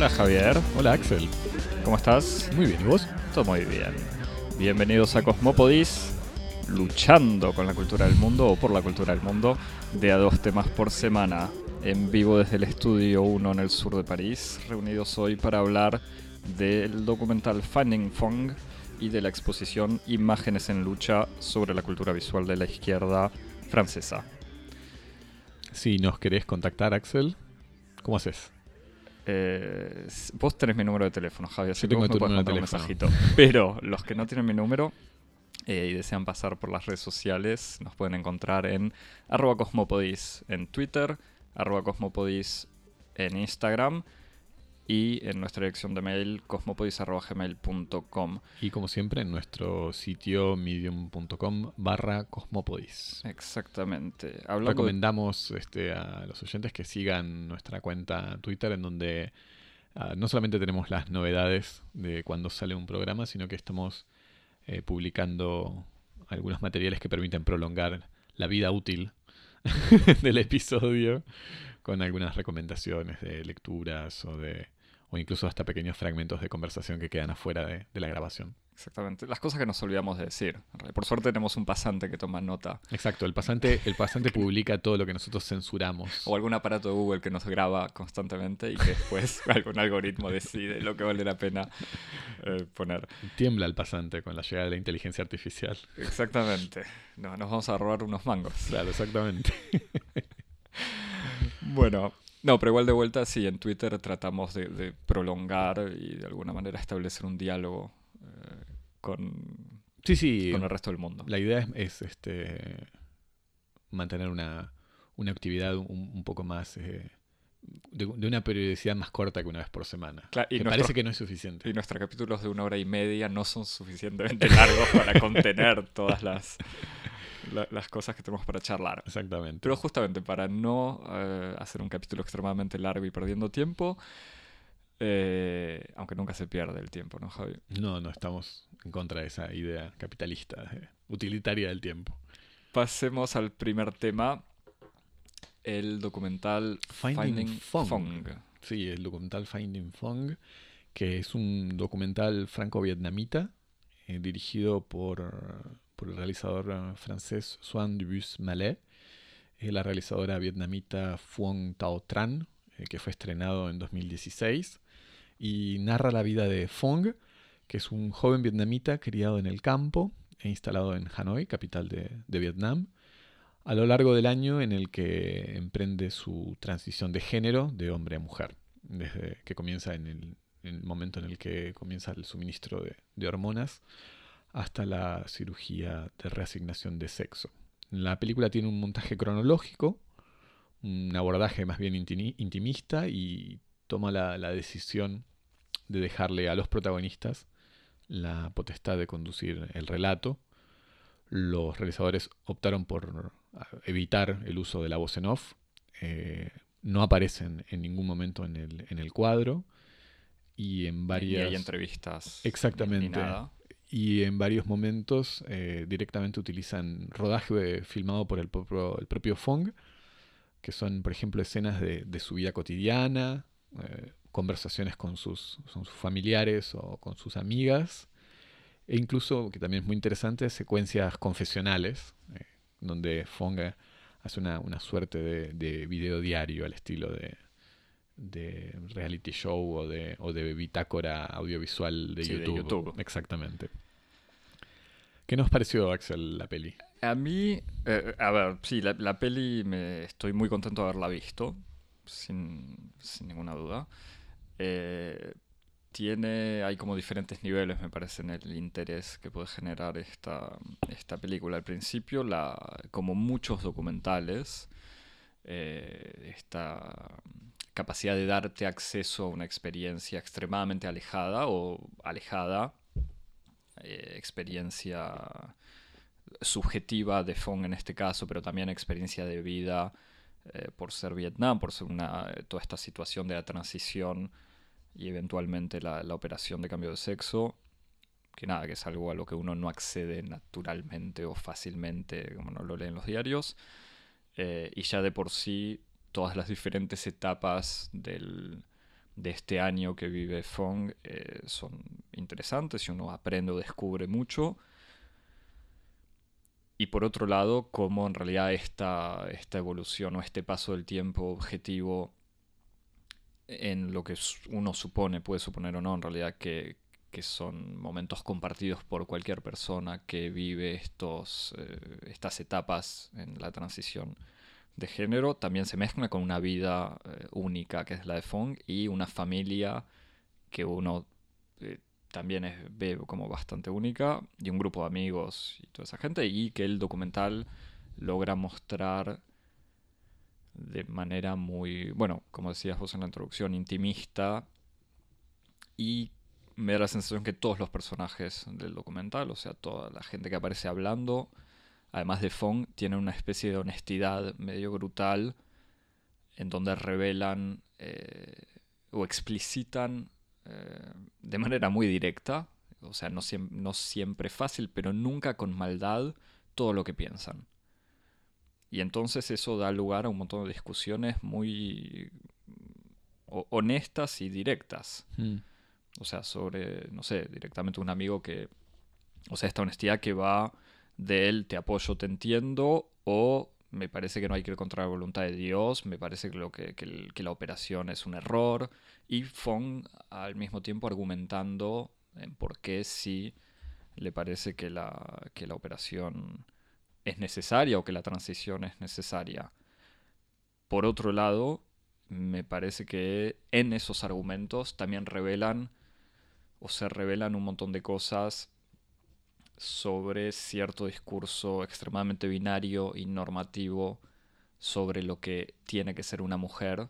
Hola Javier, Hola Axel, ¿cómo estás? muy bien, ¿y vos? Todo muy bien. Bienvenidos a Cosmopodis, luchando con la cultura del mundo o por la cultura del mundo, de a dos temas por semana, en vivo desde el estudio 1 en el sur de París, reunidos hoy para hablar del documental Finding Fong y de la exposición Imágenes en lucha sobre la cultura visual de la izquierda francesa. Si nos querés contactar, Axel, ¿cómo haces? Eh, vos tenés mi número de teléfono, Javier, así que tengo vos me de mandar un mensajito. Pero los que no tienen mi número eh, y desean pasar por las redes sociales, nos pueden encontrar en arroba cosmopodis en Twitter, arroba cosmopodis en Instagram y en nuestra dirección de mail cosmopodis.gmail.com. Y como siempre, en nuestro sitio medium.com barra cosmopodis. Exactamente. Hablando Recomendamos este, a los oyentes que sigan nuestra cuenta Twitter en donde ah, no solamente tenemos las novedades de cuando sale un programa, sino que estamos eh, publicando algunos materiales que permiten prolongar la vida útil del episodio con algunas recomendaciones de lecturas o de o incluso hasta pequeños fragmentos de conversación que quedan afuera de, de la grabación. Exactamente. Las cosas que nos olvidamos de decir. Por suerte tenemos un pasante que toma nota. Exacto, el pasante, el pasante publica todo lo que nosotros censuramos. O algún aparato de Google que nos graba constantemente y que después algún algoritmo decide lo que vale la pena eh, poner. Tiembla el pasante con la llegada de la inteligencia artificial. Exactamente. No, nos vamos a robar unos mangos. Claro, exactamente. Bueno, no, pero igual de vuelta, sí, en Twitter tratamos de, de prolongar y de alguna manera establecer un diálogo eh, con, Sí, sí. con el resto del mundo. La idea es, es, este mantener una, una actividad un, un poco más eh, de, de una periodicidad más corta que una vez por semana. Cla- y Me parece que no es suficiente. Y nuestros capítulos de una hora y media no son suficientemente largos para contener todas las, la- las cosas que tenemos para charlar. Exactamente. Pero justamente para no eh, hacer un capítulo extremadamente largo y perdiendo tiempo, eh, aunque nunca se pierde el tiempo, ¿no, Javi? No, no estamos en contra de esa idea capitalista, eh, utilitaria del tiempo. Pasemos al primer tema, el documental Finding Finding, Fong. Fong. Sí, el documental Finding Fong, que es un documental franco-vietnamita eh, dirigido por, por el realizador eh, francés Swan Dubus Mallet, la realizadora vietnamita Phuong Tao Tran, eh, que fue estrenado en 2016, y narra la vida de Phong, que es un joven vietnamita criado en el campo e instalado en Hanoi, capital de, Vietnam, a lo largo del año en el que emprende su transición de género de hombre a mujer, desde que comienza en el, en el momento en el que comienza el suministro de hormonas hasta la cirugía de reasignación de sexo. La película tiene un montaje cronológico, un abordaje más bien intimi- intimista y toma la, la decisión de dejarle a los protagonistas la potestad de conducir el relato. Los realizadores optaron por ah, evitar el uso de la voz en off. eh, no aparecen en ningún momento en el, en el cuadro. Y en Y varias. hay entrevistas. Exactamente. ni nada. Y en varios momentos eh, directamente utilizan rodaje filmado por el propio, el propio Fong, que son, por ejemplo, escenas de, de su vida cotidiana, eh, conversaciones con sus, con sus familiares o con sus amigas, e incluso, que también es muy interesante, secuencias confesionales, eh, donde Fong hace una, una suerte de, de video diario al estilo de, de reality show o de, o de bitácora audiovisual de, Sí, de YouTube. YouTube. Exactamente. ¿Qué nos pareció, Axel, la peli? A mí, eh, a ver, sí, la, la peli me estoy muy contento de haberla visto, sin, sin ninguna duda. Eh, tiene, hay como diferentes niveles, me parece, en el interés que puede generar esta, esta película. Al principio, la, como muchos documentales, eh, esta capacidad de darte acceso a una experiencia extremadamente alejada o alejada, eh, experiencia subjetiva de Fong en este caso, pero también experiencia de vida eh, por ser Vietnam, por ser una, toda esta situación de la transición y eventualmente la, operación de cambio de sexo, que nada, que es algo a lo que uno no accede naturalmente o fácilmente, como no lo lee en los diarios, eh, y ya de por sí todas las diferentes etapas del de este año que vive Fong eh, son interesantes y uno aprende o descubre mucho. Y por otro lado, cómo en realidad esta, esta evolución o este paso del tiempo objetivo en lo que uno supone, puede suponer o no, en realidad que, son momentos compartidos por cualquier persona que vive estos, eh, estas etapas en la transición de género, también se mezcla con una vida eh, única que es la de Fong y una familia que uno eh, también es, ve como bastante única y un grupo de amigos y toda esa gente y que el documental logra mostrar de manera muy, bueno, como decías vos en la introducción, intimista y me da la sensación que todos los personajes del documental, o sea, toda la gente que aparece hablando, además de Fong, tienen una especie de honestidad medio brutal en donde revelan eh, o explicitan eh, de manera muy directa, o sea, no, no siempre fácil, pero nunca con maldad, todo lo que piensan. Y entonces eso da lugar a un montón de discusiones muy honestas y directas. Hmm. O sea, sobre, no sé, directamente un amigo que, o sea, esta honestidad que va de él, te apoyo, te entiendo, o me parece que no hay que ir contra la voluntad de Dios, me parece que, lo que, que, la operación es un error, y Fong al mismo tiempo argumentando en por qué sí le parece que la, que la operación es necesaria o que la transición es necesaria. Por otro lado, me parece que en esos argumentos también revelan o se revelan un montón de cosas sobre cierto discurso extremadamente binario y normativo sobre lo que tiene que ser una mujer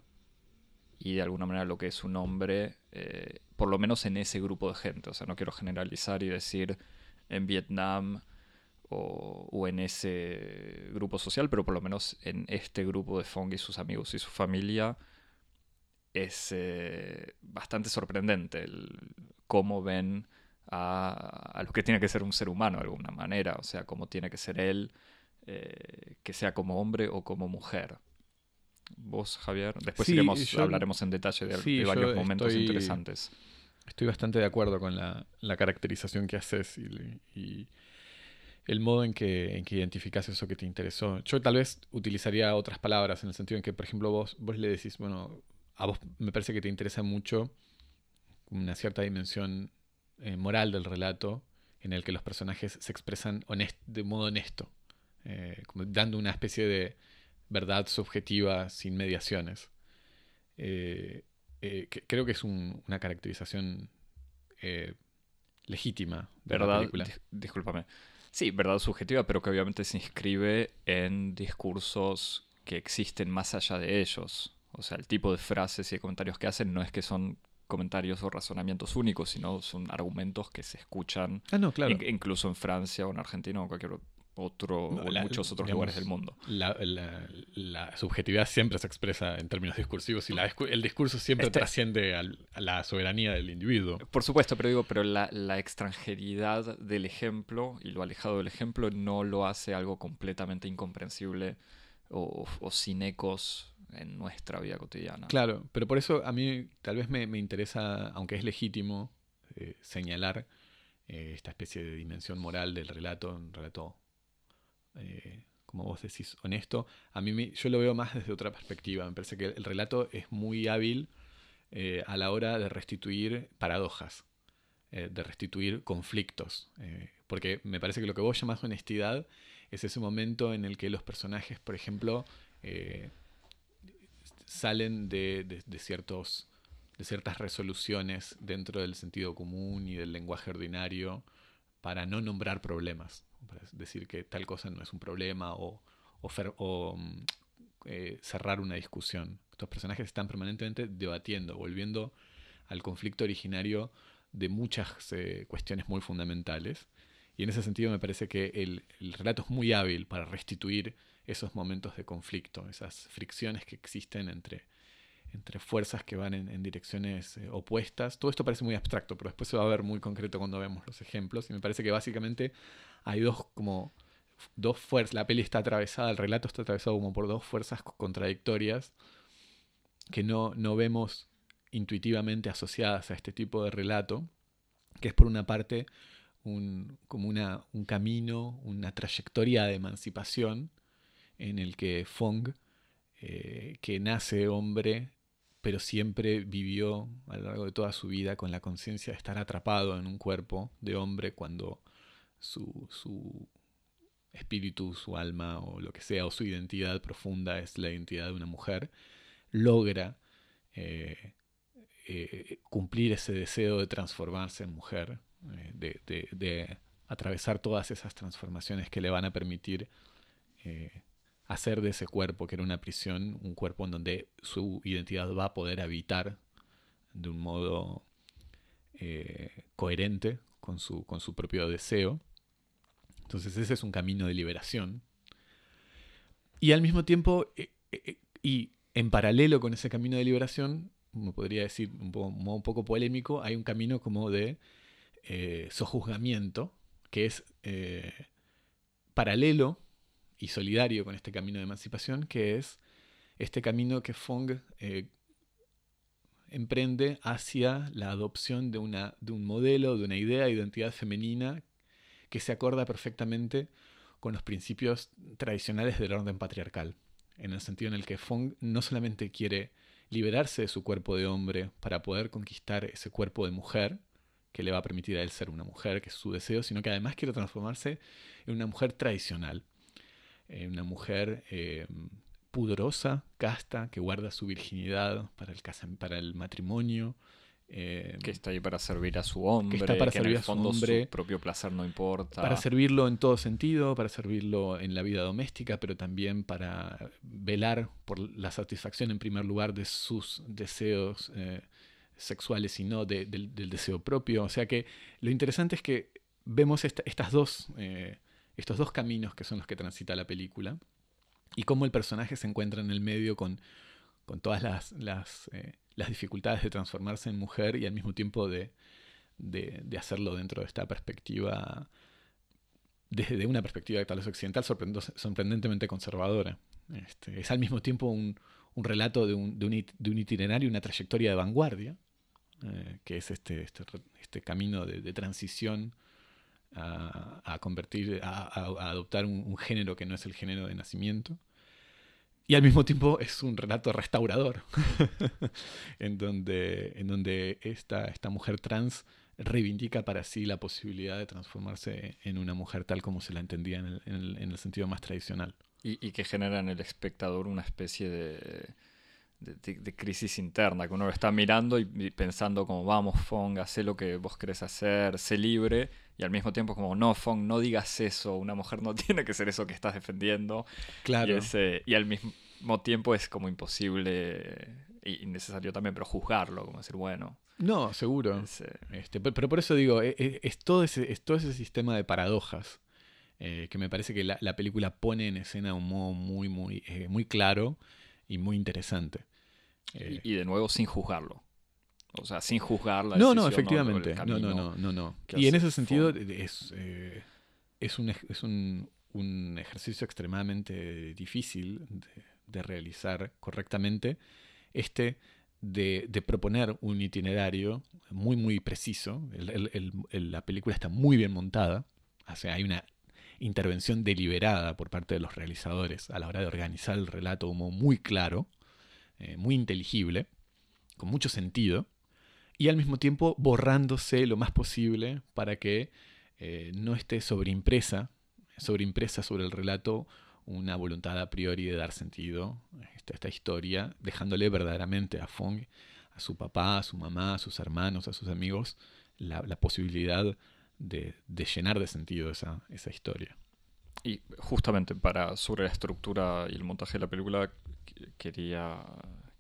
y de alguna manera lo que es un hombre, eh, por lo menos en ese grupo de gente. O sea, no quiero generalizar y decir en Vietnam o, en ese grupo social, pero por lo menos en este grupo de Fong y sus amigos y su familia es eh, bastante sorprendente el, cómo ven a, lo que tiene que ser un ser humano de alguna manera, o sea, cómo tiene que ser él, eh, que sea como hombre o como mujer. Vos, Javier, después iremos, hablaremos en detalle de, varios momentos interesantes. Estoy bastante de acuerdo con la, caracterización que haces y el modo en que, en que identificas eso que te interesó. Yo tal vez utilizaría otras palabras en el sentido en que, por ejemplo, vos, vos le decís, bueno, a vos me parece que te interesa mucho una cierta dimensión eh, moral del relato en el que los personajes se expresan de modo honesto, eh, como dando una especie de verdad subjetiva sin mediaciones. Eh, creo que es una caracterización legítima de ¿Verdad? la película. Discúlpame. Sí, verdad subjetiva, pero que obviamente se inscribe en discursos que existen más allá de ellos. O sea, el tipo de frases y comentarios que hacen no es que son comentarios o razonamientos únicos, sino son argumentos que se escuchan ah, incluso en Francia o en Argentina o en cualquier otro o en muchos otros lugares del mundo. La, subjetividad siempre se expresa en términos discursivos y el discurso siempre este trasciende a la soberanía del individuo. Por supuesto, pero digo, pero la, extranjeridad del ejemplo y lo alejado del ejemplo no lo hace algo completamente incomprensible o, sin ecos en nuestra vida cotidiana. Claro, pero por eso a mí tal vez me, interesa, aunque es legítimo, eh, señalar eh, esta especie de dimensión moral del relato, un relato eh, como vos decís, honesto. A mí yo lo veo más desde otra perspectiva. Me parece que el relato es muy hábil eh, a la hora de restituir paradojas, eh, de restituir conflictos. porque me parece que lo que vos llamás honestidad es ese momento en el que los personajes, por ejemplo, salen de, ciertas resoluciones dentro del sentido común y del lenguaje ordinario para no nombrar problemas para decir que tal cosa no es un problema o, o, mm, eh, cerrar una discusión. Estos personajes están permanentemente debatiendo, volviendo al conflicto originario de muchas eh, cuestiones muy fundamentales. Y en ese sentido me parece que el, relato es muy hábil para restituir esos momentos de conflicto, esas fricciones que existen entre, entre fuerzas que van en, direcciones eh, opuestas. Todo esto parece muy abstracto, pero después se va a ver muy concreto cuando vemos los ejemplos. Y me parece que básicamente hay dos como dos fuerzas, la peli está atravesada, el relato está atravesado como por dos fuerzas contradictorias que no, no vemos intuitivamente asociadas a este tipo de relato, que es por una parte un, como una, un camino, una trayectoria de emancipación en el que Fong, eh, que nace hombre, pero siempre vivió a lo largo de toda su vida con la conciencia de estar atrapado en un cuerpo de hombre cuando su, su espíritu, su alma o lo que sea, o su identidad profunda es la identidad de una mujer, logra eh, eh, cumplir ese deseo de transformarse en mujer, eh, de, atravesar todas esas transformaciones que le van a permitir hacer de ese cuerpo, que era una prisión, un cuerpo en donde su identidad va a poder habitar de un modo coherente con su, con su propio deseo. Entonces ese es un camino de liberación. Y al mismo tiempo, y en paralelo con ese camino de liberación, me podría decir un poco, un poco polémico, hay un camino como de eh, sojuzgamiento, que es eh, paralelo y solidario con este camino de emancipación, que es este camino que Fong eh, emprende hacia la adopción de, una, de un modelo, de una idea de identidad femenina que se acorda perfectamente con los principios tradicionales del orden patriarcal en el sentido en el que Fong no solamente quiere liberarse de su cuerpo de hombre para poder conquistar ese cuerpo de mujer, que le va a permitir a él ser una mujer, que es su deseo, sino que además quiere transformarse en una mujer tradicional, en una mujer eh, pudorosa, casta, que guarda su virginidad para el, para el matrimonio, eh, que está ahí para servir a su hombre, que está para servir a su hombre, su propio placer no importa. Para servirlo en todo sentido, para servirlo en la vida doméstica, pero también para velar por la satisfacción en primer lugar de sus deseos eh, sexuales y no del, deseo propio. O sea que lo interesante es que vemos estas dos, eh, estos dos caminos que son los que transita la película y cómo el personaje se encuentra en el medio con, con todas las, las las dificultades de transformarse en mujer y al mismo tiempo de, hacerlo dentro de esta perspectiva, desde una perspectiva tal vez occidental sorprendentemente conservadora. Este, es al mismo tiempo un, relato de un, de, un, itinerario, una trayectoria de vanguardia, eh, que es este, este, este camino de, transición a, convertir, a, adoptar un, género que no es el género de nacimiento. Y al mismo tiempo es un relato restaurador, en donde, en donde esta, esta mujer trans reivindica para sí la posibilidad de transformarse en una mujer tal como se la entendía en el, sentido más tradicional. Y, que genera en el espectador una especie de, de, crisis interna, que uno lo está mirando y, pensando como, vamos, Fong, haz lo que vos querés hacer, sé libre, y al mismo tiempo como, no, Fong, no digas eso, una mujer no tiene que ser eso que estás defendiendo. Claro. Y, y al mismo tiempo es como imposible y necesario también, pero juzgarlo, como decir, bueno. No, seguro. este, pero, por eso digo, e, e, es, todo, ese, es todo ese sistema de paradojas eh, que me parece que la, película pone en escena de un modo muy, muy, eh, muy claro y muy interesante. Eh, y, de nuevo sin juzgarlo. O sea, sin juzgar la No, no, efectivamente. No, no, no, no, no. Y en ese sentido es, eh, es, un, es un, un, ejercicio extremadamente difícil de, realizar correctamente. Este de, de, proponer un itinerario muy, muy preciso. la película está muy bien montada. O sea, hay una intervención deliberada por parte de los realizadores a la hora de organizar el relato como muy claro, eh, muy inteligible, con mucho sentido y al mismo tiempo borrándose lo más posible para que eh, no esté sobreimpresa, sobreimpresa sobre el relato una voluntad a priori de dar sentido a esta, historia, dejándole verdaderamente a Fong, a su papá, a su mamá, a sus hermanos, a sus amigos, la, posibilidad de, llenar de sentido esa, esa historia. Y justamente para sobre la estructura y el montaje de la película quería,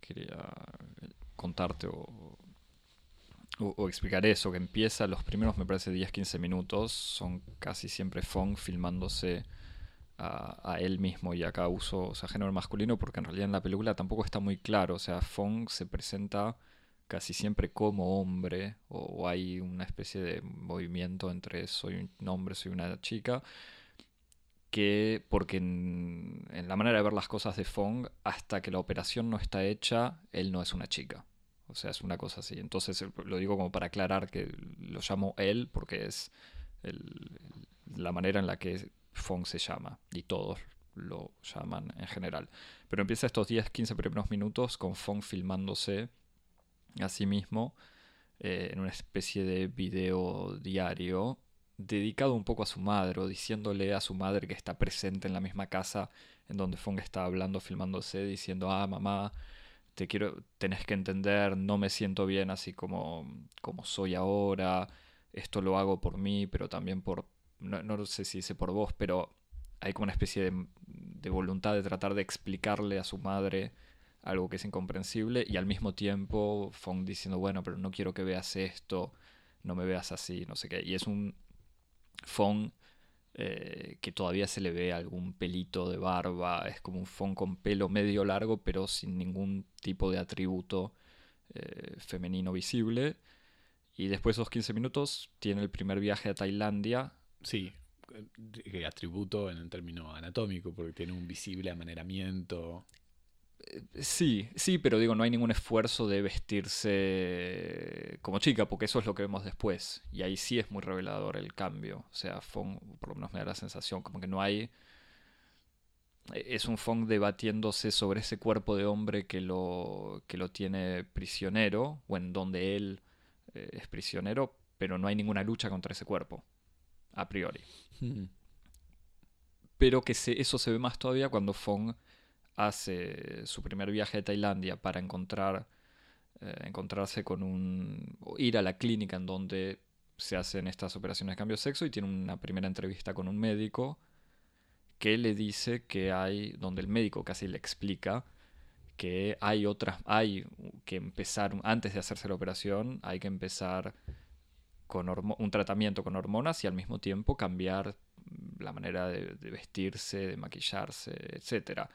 quería contarte o o, explicar eso, que empieza los primeros, me parece, 10-15 minutos, son casi siempre Fong filmándose a, él mismo y acá uso o sea, género masculino porque en realidad en la película tampoco está muy claro, o sea, Fong se presenta casi siempre como hombre o, hay una especie de movimiento entre soy un hombre, soy una chica, que porque en, la manera de ver las cosas de Fong, hasta que la operación no está hecha, él no es una chica. O sea, es una cosa así. Entonces lo digo como para aclarar que lo llamo él porque es la manera en la que Fong se llama y todos lo llaman en general. Pero empieza estos 10-15 primeros minutos con Fong filmándose a sí mismo eh, en una especie de video diario dedicado un poco a su madre o diciéndole a su madre que está presente en la misma casa en donde Fong está hablando, filmándose, diciendo, ah, mamá, te quiero, tenés que entender, no me siento bien así como, como soy ahora, esto lo hago por mí, pero también por, no, no sé si dice por vos, pero hay como una especie de, de, voluntad de tratar de explicarle a su madre algo que es incomprensible y al mismo tiempo Fong diciendo, bueno, pero no quiero que veas esto, no me veas así, no sé qué. Y es un Fong eh, que todavía se le ve algún pelito de barba, es como un Fong con pelo medio largo pero sin ningún tipo de atributo eh, femenino visible. Y después de esos 15 minutos tiene el primer viaje a Tailandia. Sí, eh, atributo en el término anatómico, porque tiene un visible amaneramiento. Eh, sí, sí, pero digo, no hay ningún esfuerzo de vestirse como chica, porque eso es lo que vemos después. Y ahí sí es muy revelador el cambio. O sea, Fong, por lo menos me da la sensación, como que no hay. Es un Fong debatiéndose sobre ese cuerpo de hombre que lo, que lo tiene prisionero, o en donde él eh, es prisionero, pero no hay ninguna lucha contra ese cuerpo, a priori. Hmm. Pero que eso se ve más todavía cuando Fong hace su primer viaje a Tailandia para encontrar, eh, encontrarse con un... ir a la clínica en donde se hacen estas operaciones de cambio de sexo y tiene una primera entrevista con un médico que le dice que hay, donde el médico casi le explica que hay otras, hay que empezar, antes de hacerse la operación, hay que empezar con un tratamiento con hormonas y al mismo tiempo cambiar la manera de, vestirse, de maquillarse, etc.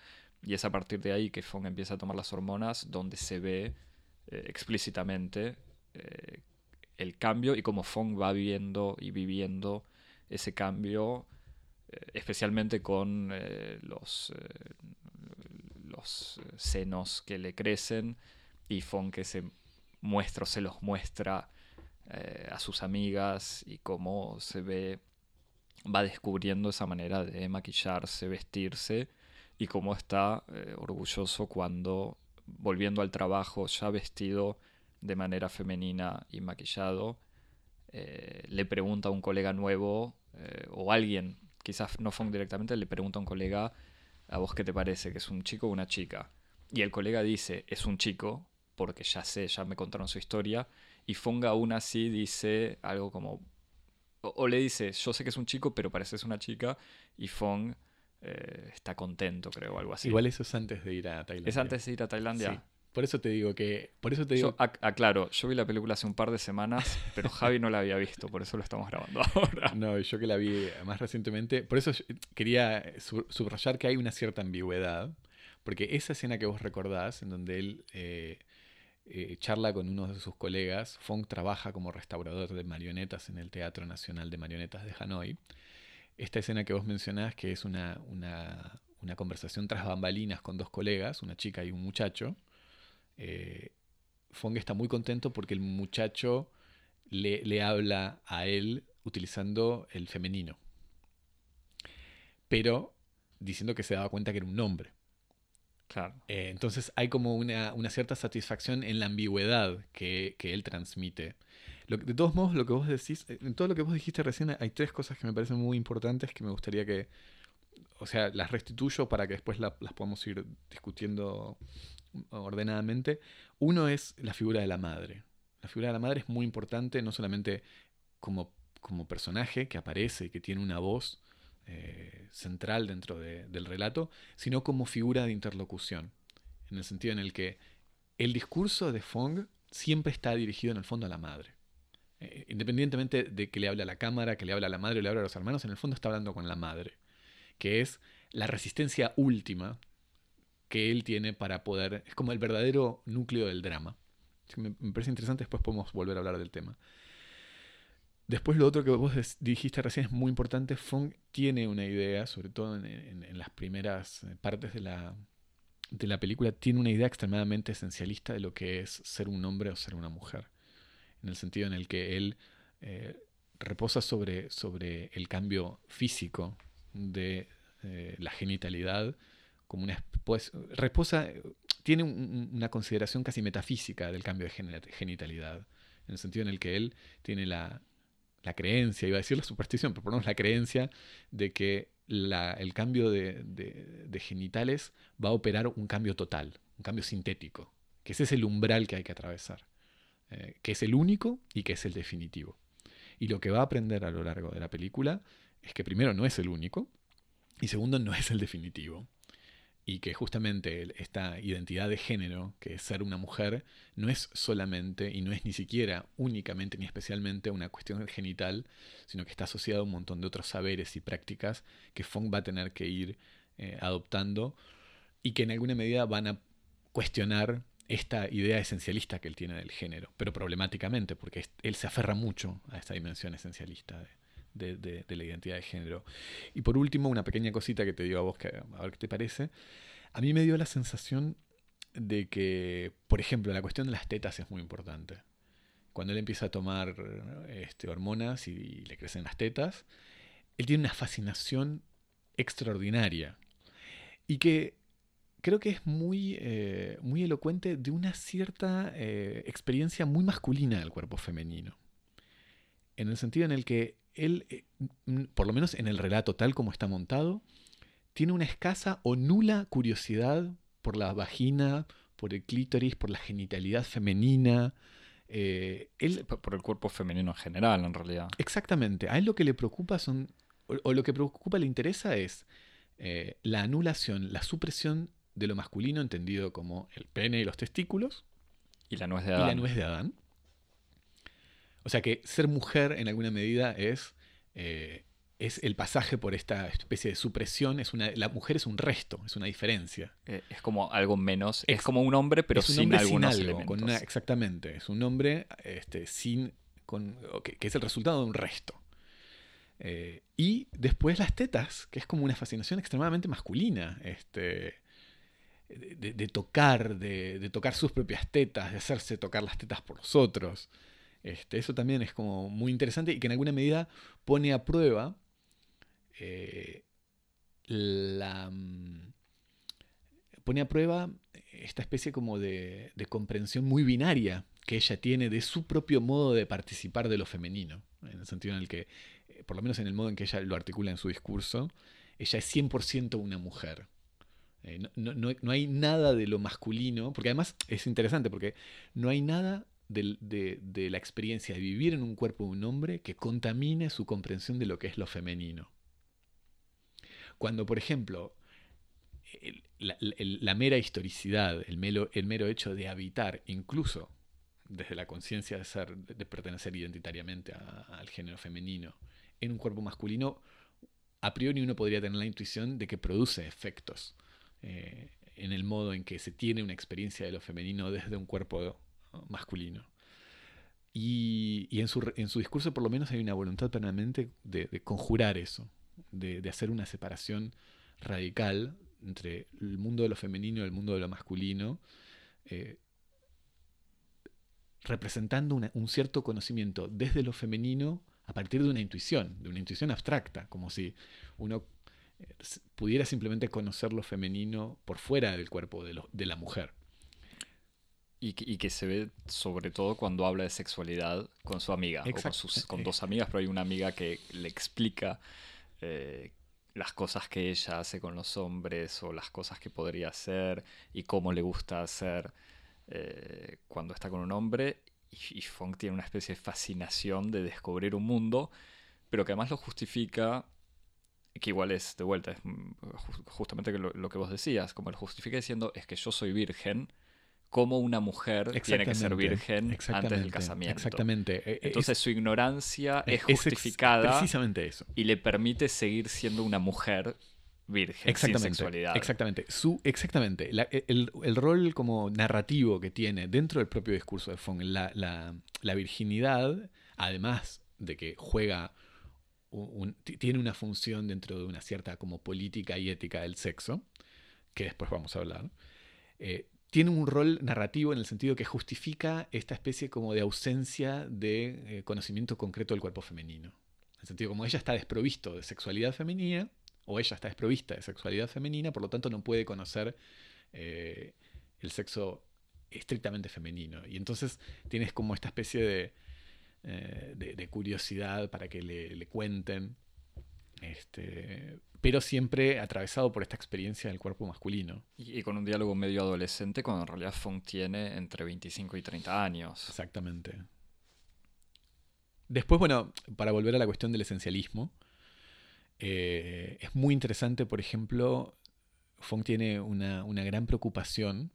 Y es a partir de ahí que Fong empieza a tomar las hormonas donde se ve eh, explícitamente eh, el cambio y cómo Fong va viendo y viviendo ese cambio, eh, especialmente con los los senos que le crecen y Fon que se muestra se los muestra a sus amigas y cómo se ve, va descubriendo esa manera de maquillarse, vestirse y cómo está eh, orgulloso cuando volviendo al trabajo ya vestido de manera femenina y maquillado, le pregunta a un colega nuevo o alguien, quizás no Fong directamente, le pregunta a un colega ¿A vos qué te parece? ¿Que es un chico o una chica? Y el colega dice, es un chico, porque ya sé, ya me contaron su historia. Y Fonga aún así dice algo como... O, le dice, yo sé que es un chico, pero pareces una chica. Y Fong eh, está contento, creo, algo así. Igual eso es antes de ir a Tailandia. Es antes de ir a Tailandia. Por eso te digo que. Por eso te digo. aclaro, yo vi la película hace un par de semanas, pero Javi no la había visto, por eso lo estamos grabando ahora. No, yo que la vi más recientemente. Por eso quería subrayar que hay una cierta ambigüedad. Porque esa escena que vos recordás, en donde él eh, eh, charla con uno de sus colegas, Fong trabaja como restaurador de marionetas en el Teatro Nacional de Marionetas de Hanoi. Esta escena que vos mencionás, que es una, una, una conversación tras bambalinas con dos colegas, una chica y un muchacho eh, Fong está muy contento porque el muchacho le, habla a él utilizando el femenino. Pero diciendo que se daba cuenta que era un hombre. Claro. Eh, entonces hay como una, cierta satisfacción en la ambigüedad que, él transmite. De todos modos, lo que vos decís, en todo lo que vos dijiste recién, hay tres cosas que me parecen muy importantes que me gustaría que, o sea, las restituyo para que después las podamos ir discutiendo ordenadamente. Uno es la figura de la madre. La figura de la madre es muy importante, no solamente como, como personaje que aparece y que tiene una voz eh, central dentro del relato, sino como figura de interlocución, en el sentido en el que el discurso de Fong siempre está dirigido en el fondo a la madre. Eh, independientemente de que le hable a la cámara, que le hable a la madre le hable a los hermanos, en el fondo está hablando con la madre, que es la resistencia última que él tiene para poder... Es como el verdadero núcleo del drama. Me, parece interesante, después podemos volver a hablar del tema. Después lo otro que vos dijiste recién es muy importante. Fong tiene una idea, sobre todo en, las primeras partes de la, de la película tiene una idea extremadamente esencialista de lo que es ser un hombre o ser una mujer. En el sentido en el que él eh, reposa sobre, sobre el cambio físico de eh, la genitalidad, como una, pues, reposa, tiene una consideración casi metafísica del cambio de genitalidad, en el sentido en el que él tiene la, la creencia, iba a decir la superstición, pero ponemos la creencia de que el cambio de, genitales va a operar un cambio total, un cambio sintético, que ese es el umbral que hay que atravesar, eh, que es el único y que es el definitivo. Y lo que va a aprender a lo largo de la película es que primero no es el único y segundo no es el definitivo y que justamente esta identidad de género, que es ser una mujer, no es solamente y no es ni siquiera únicamente ni especialmente una cuestión genital, sino que está asociada a un montón de otros saberes y prácticas que Fong va a tener que ir eh, adoptando y que en alguna medida van a cuestionar esta idea esencialista que él tiene del género, pero problemáticamente, porque él se aferra mucho a esta dimensión esencialista de, la identidad de género. Y por último, una pequeña cosita que te digo a vos, que, a ver qué te parece. A mí me dio la sensación de que, por ejemplo, la cuestión de las tetas es muy importante. Cuando él empieza a tomar este, hormonas y, le crecen las tetas, él tiene una fascinación extraordinaria. Y que creo que es muy, eh, muy elocuente de una cierta eh, experiencia muy masculina del cuerpo femenino. En el sentido en el que él, eh, por lo menos en el relato tal como está montado, tiene una escasa o nula curiosidad por la vagina, por el clítoris, por la genitalidad femenina. Eh, por el cuerpo femenino en general, en realidad. Exactamente. A él lo que le preocupa son, o, lo que preocupa, le interesa es eh, la anulación, la supresión de lo masculino entendido como el pene y los testículos. Y la nuez de Adán. Y la nuez de Adán. O sea que ser mujer en alguna medida es, eh, es el pasaje por esta especie de supresión. Es una, la mujer es un resto, es una diferencia. Eh, es como algo menos, es como un hombre pero sin algunos elementos. exactamente, es un hombre este, sin, con, que, es el resultado de un resto. Eh, y después las tetas, que es como una fascinación extremadamente masculina. Este, de, tocar, de, de, tocar sus propias tetas, de hacerse tocar las tetas por los otros. Este, eso también es como muy interesante y que en alguna medida pone a prueba eh, la mm, pone a prueba esta especie como de, comprensión muy binaria que ella tiene de su propio modo de participar de lo femenino, en el sentido en el que, eh, por lo menos en el modo en que ella lo articula en su discurso, ella es 100% una mujer. Eh, no, hay nada de lo masculino, porque además es interesante, porque no hay nada de, la experiencia de vivir en un cuerpo de un hombre que contamine su comprensión de lo que es lo femenino. Cuando, por ejemplo, la, mera historicidad, el mero, hecho de habitar, incluso desde la conciencia de de pertenecer identitariamente al género femenino, en un cuerpo masculino, a priori uno podría tener la intuición de que produce efectos eh, en el modo en que se tiene una experiencia de lo femenino desde un cuerpo masculino. Y, en, su, en, su, discurso por lo menos hay una voluntad permanente de, conjurar eso, de, hacer una separación radical entre el mundo de lo femenino y el mundo de lo masculino, eh, representando un cierto conocimiento desde lo femenino a partir de una intuición, de una intuición abstracta, como si uno pudiera simplemente conocer lo femenino por fuera del cuerpo de, de la mujer. Y que, se ve sobre todo cuando habla de sexualidad con su amiga, o con, sus, con dos amigas, pero hay una amiga que le explica eh, las cosas que ella hace con los hombres o las cosas que podría hacer y cómo le gusta hacer eh, cuando está con un hombre. Y, y Fong tiene una especie de fascinación de descubrir un mundo, pero que además lo justifica que igual es de vuelta, es mm, justamente lo, lo, que vos decías, como lo justifica diciendo es que yo soy virgen cómo una mujer tiene que ser virgen antes del casamiento. Exactamente. E, e, Entonces su ignorancia es, justificada precisamente eso. y le permite seguir siendo una mujer virgen sin sexualidad. Exactamente. Su, exactamente. E, el, rol como narrativo que tiene dentro del propio discurso de Fong, la, la, virginidad, además de que juega tiene una función dentro de una cierta como política y ética del sexo, que después vamos a hablar, eh, tiene un rol narrativo en el sentido que justifica esta especie como de ausencia de eh, conocimiento concreto del cuerpo femenino. En el sentido como ella está desprovisto de sexualidad femenina, o ella está desprovista de sexualidad femenina, por lo tanto no puede conocer eh, el sexo estrictamente femenino. Y entonces tienes como esta especie de, de, curiosidad para que le, le cuenten este, pero siempre atravesado por esta experiencia del cuerpo masculino. Y, con un diálogo medio adolescente, cuando en realidad Fong tiene entre 25 y 30 años. Exactamente. Después, bueno, para volver a la cuestión del esencialismo, eh, es muy interesante, por ejemplo, Fong tiene una, una gran preocupación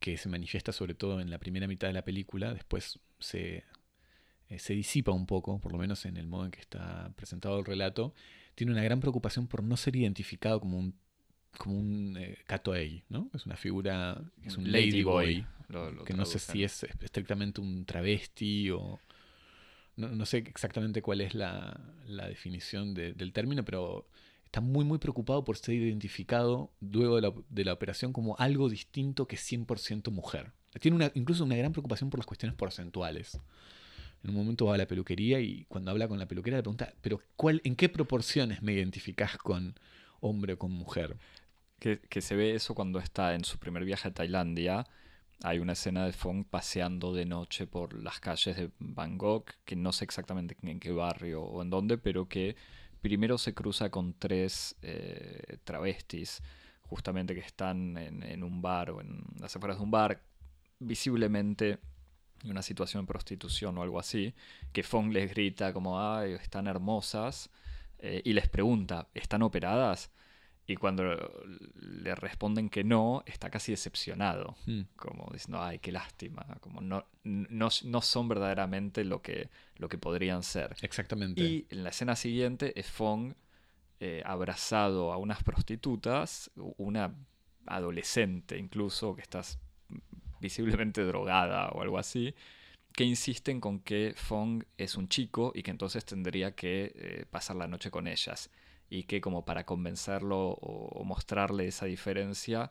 que se manifiesta sobre todo en la primera mitad de la película, después se, eh, se disipa un poco, por lo menos en el modo en que está presentado el relato, tiene una gran preocupación por no ser identificado como un como un eh, ¿no? Es una figura, es un ladyboy, que no sé si es estrictamente un travesti o... No, sé exactamente cuál es la, definición del término, pero está muy muy preocupado por ser identificado luego de la, de la operación como algo distinto que 100% mujer. Tiene una, incluso una gran preocupación por las cuestiones porcentuales en un momento va a la peluquería y cuando habla con la peluquera le pregunta, pero cuál, ¿en qué proporciones me identificás con hombre o con mujer? Que, se ve eso cuando está en su primer viaje a Tailandia. Hay una escena de Fong paseando de noche por las calles de Bangkok, que no sé exactamente en qué barrio o en dónde, pero que primero se cruza con tres eh, travestis, justamente que están en, en un bar o en las afueras de un bar, visiblemente una situación de prostitución o algo así, que Fong les grita como, ay, están hermosas, eh, y les pregunta, ¿están operadas? Y cuando le responden que no, está casi decepcionado, hmm. como diciendo, ay, qué lástima, como no, no, no, son verdaderamente lo que, lo que podrían ser. Exactamente. Y en la escena siguiente es Fong eh, abrazado a unas prostitutas, una adolescente incluso, que estás visiblemente drogada o algo así, que insisten con que Fong es un chico y que entonces tendría que eh, pasar la noche con ellas. Y que como para convencerlo o, mostrarle esa diferencia,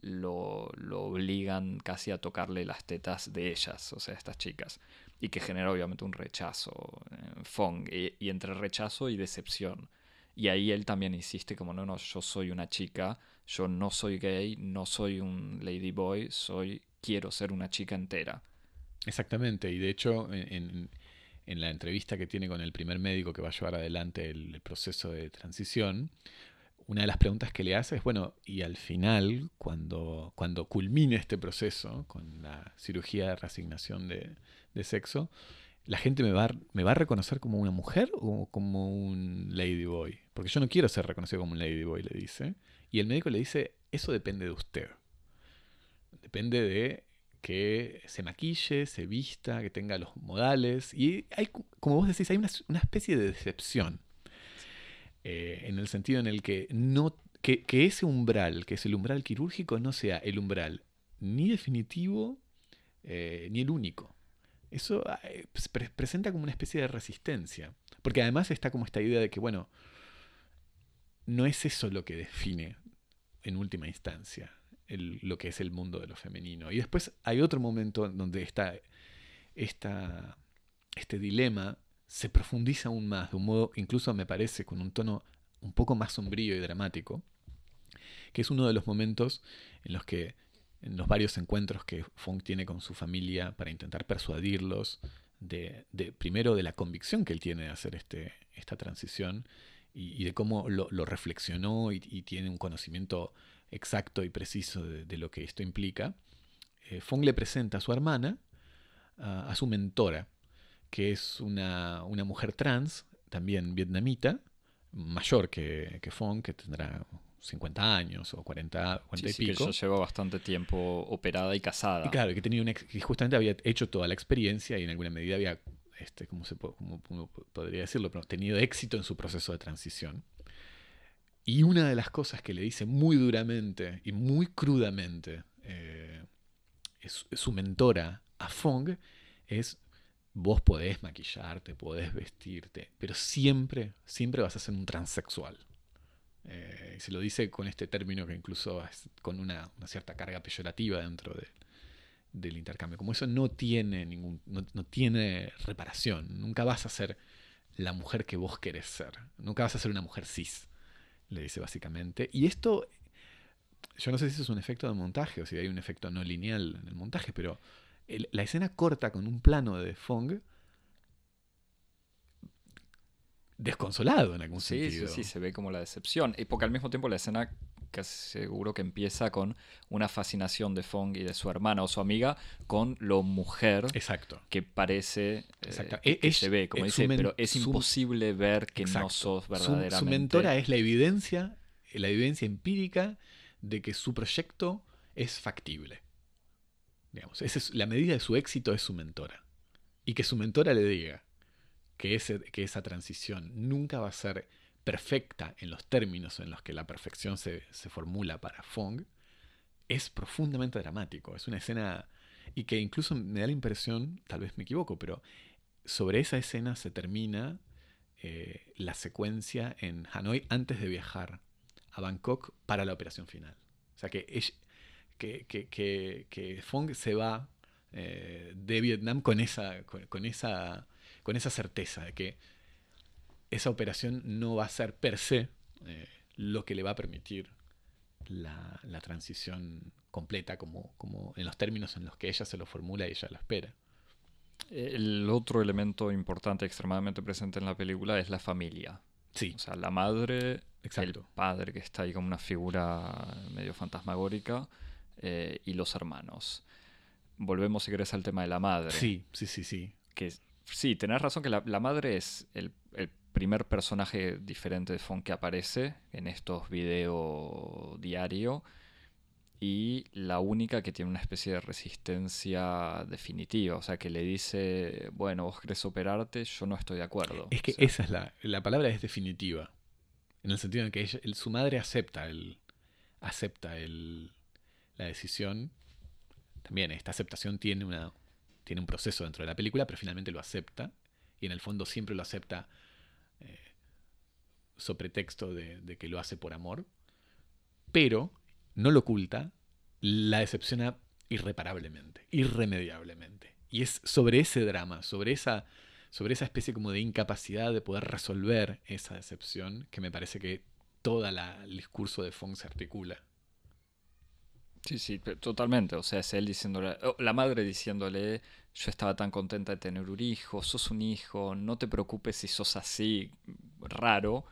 lo, obligan casi a tocarle las tetas de ellas, o sea, estas chicas. Y que genera obviamente un rechazo en Fong, y entre rechazo y decepción. Y ahí él también insiste como, no, no, yo soy una chica, yo no soy gay, no soy un ladyboy, soy quiero ser una chica entera. Exactamente, y de hecho en, la entrevista que tiene con el primer médico que va a llevar adelante el, proceso de transición, una de las preguntas que le hace es, bueno, y al final, cuando, cuando culmine este proceso con la cirugía de reasignación de, sexo, ¿la gente me va, me va a reconocer como una mujer o como un ladyboy? Porque yo no quiero ser reconocido como un ladyboy, le dice. Y el médico le dice, eso depende de usted. Depende de que se maquille, se vista, que tenga los modales. Y hay, como vos decís, hay una, especie de decepción. Eh, en el sentido en el que, no, que, ese umbral, que es el umbral quirúrgico, no sea el umbral ni definitivo eh, ni el único. Eso eh, presenta como una especie de resistencia. Porque además está como esta idea de que, bueno, no es eso lo que define en última instancia lo que es el mundo de lo femenino. Y después hay otro momento donde está esta, este dilema se profundiza aún más, de un modo incluso me parece con un tono un poco más sombrío y dramático, que es uno de los momentos en los que en los varios encuentros que Fong tiene con su familia para intentar persuadirlos de, primero de la convicción que él tiene de hacer este, esta transición y, de cómo lo, reflexionó y, tiene un conocimiento exacto y preciso de, lo que esto implica, eh, Fong le presenta a su hermana, a su mentora, que es una, mujer trans, también vietnamita, mayor que, que Fong, que tendrá 50 años o 40, 40 y pico. Que lleva bastante tiempo operada y casada. Y claro, que tenía un justamente había hecho toda la experiencia y en alguna medida había, este, ¿cómo, se, podría decirlo? Pero tenido éxito en su proceso de transición. Y una de las cosas que le dice muy duramente y muy crudamente eh, es, su mentora a Fong es, vos podés maquillarte, podés vestirte, pero siempre, siempre vas a ser un transexual. Eh, se lo dice con este término que incluso con una cierta carga peyorativa dentro de, del intercambio. Como eso no tiene ningún, no, no, tiene reparación. Nunca vas a ser la mujer que vos querés ser. Nunca vas a ser una mujer cis, le dice básicamente. Y esto, yo no sé si eso es un efecto de montaje o si hay un efecto no lineal en el montaje, pero el, la escena corta con un plano de Fong desconsolado en algún sí, sentido. Sí, sí, se ve como la decepción. Y porque al mismo tiempo la escena casi seguro que empieza con una fascinación de Fong y de su hermana o su amiga con lo mujer Exacto. que parece Exacto. eh, que, Es- se ve, como dice, pero es su- imposible ver que no sos Su- verdaderamente. Su, mentora es la evidencia, la evidencia empírica de que su proyecto es factible. Digamos, esa es, la medida de su éxito es su mentora. Y que su mentora le diga que, ese, que esa transición nunca va a ser perfecta en los términos en los que la perfección se, se formula para Fong, es profundamente dramático. Es una escena y que incluso me da la impresión, tal vez me equivoco, pero sobre esa escena se termina eh, la secuencia en Hanoi antes de viajar a Bangkok para la operación final. O sea que, que, que, que, que Fong se va eh, de Vietnam con esa, con esa, con esa certeza de que esa operación no va a ser per se eh, lo que le va a permitir la, la transición completa como, como en los términos en los que ella se lo formula y ella lo espera. El otro elemento importante, extremadamente presente en la película, es la familia. Sí, O sea, la madre, Exacto. el padre que está ahí como una figura medio fantasmagórica eh, y los hermanos. Volvemos, si querés, al tema de la madre. sí, sí, sí, sí. Que sí, tenés razón que la, la madre es el, el primer personaje diferente de Fon que aparece en estos videos diario y la única que tiene una especie de resistencia definitiva. O sea, que le dice, bueno, vos querés operarte, yo no estoy de acuerdo. Es que O sea, esa es la, la palabra es definitiva. En el sentido en que ella- el- su madre acepta el acepta el, la decisión. También esta aceptación tiene una tiene un proceso dentro de la película, pero finalmente lo acepta y en el fondo siempre lo acepta eh, sobre pretexto de, de que lo hace por amor, pero no lo oculta, la decepciona irreparablemente, irremediablemente. Y es sobre ese drama, sobre esa sobre esa especie como de incapacidad de poder resolver esa decepción que me parece que todo el discurso de Fong se articula. Sí, sí, totalmente. O sea, es él diciéndole, la madre diciéndole, yo estaba tan contenta de tener un hijo, sos un hijo, no te preocupes si sos así, raro.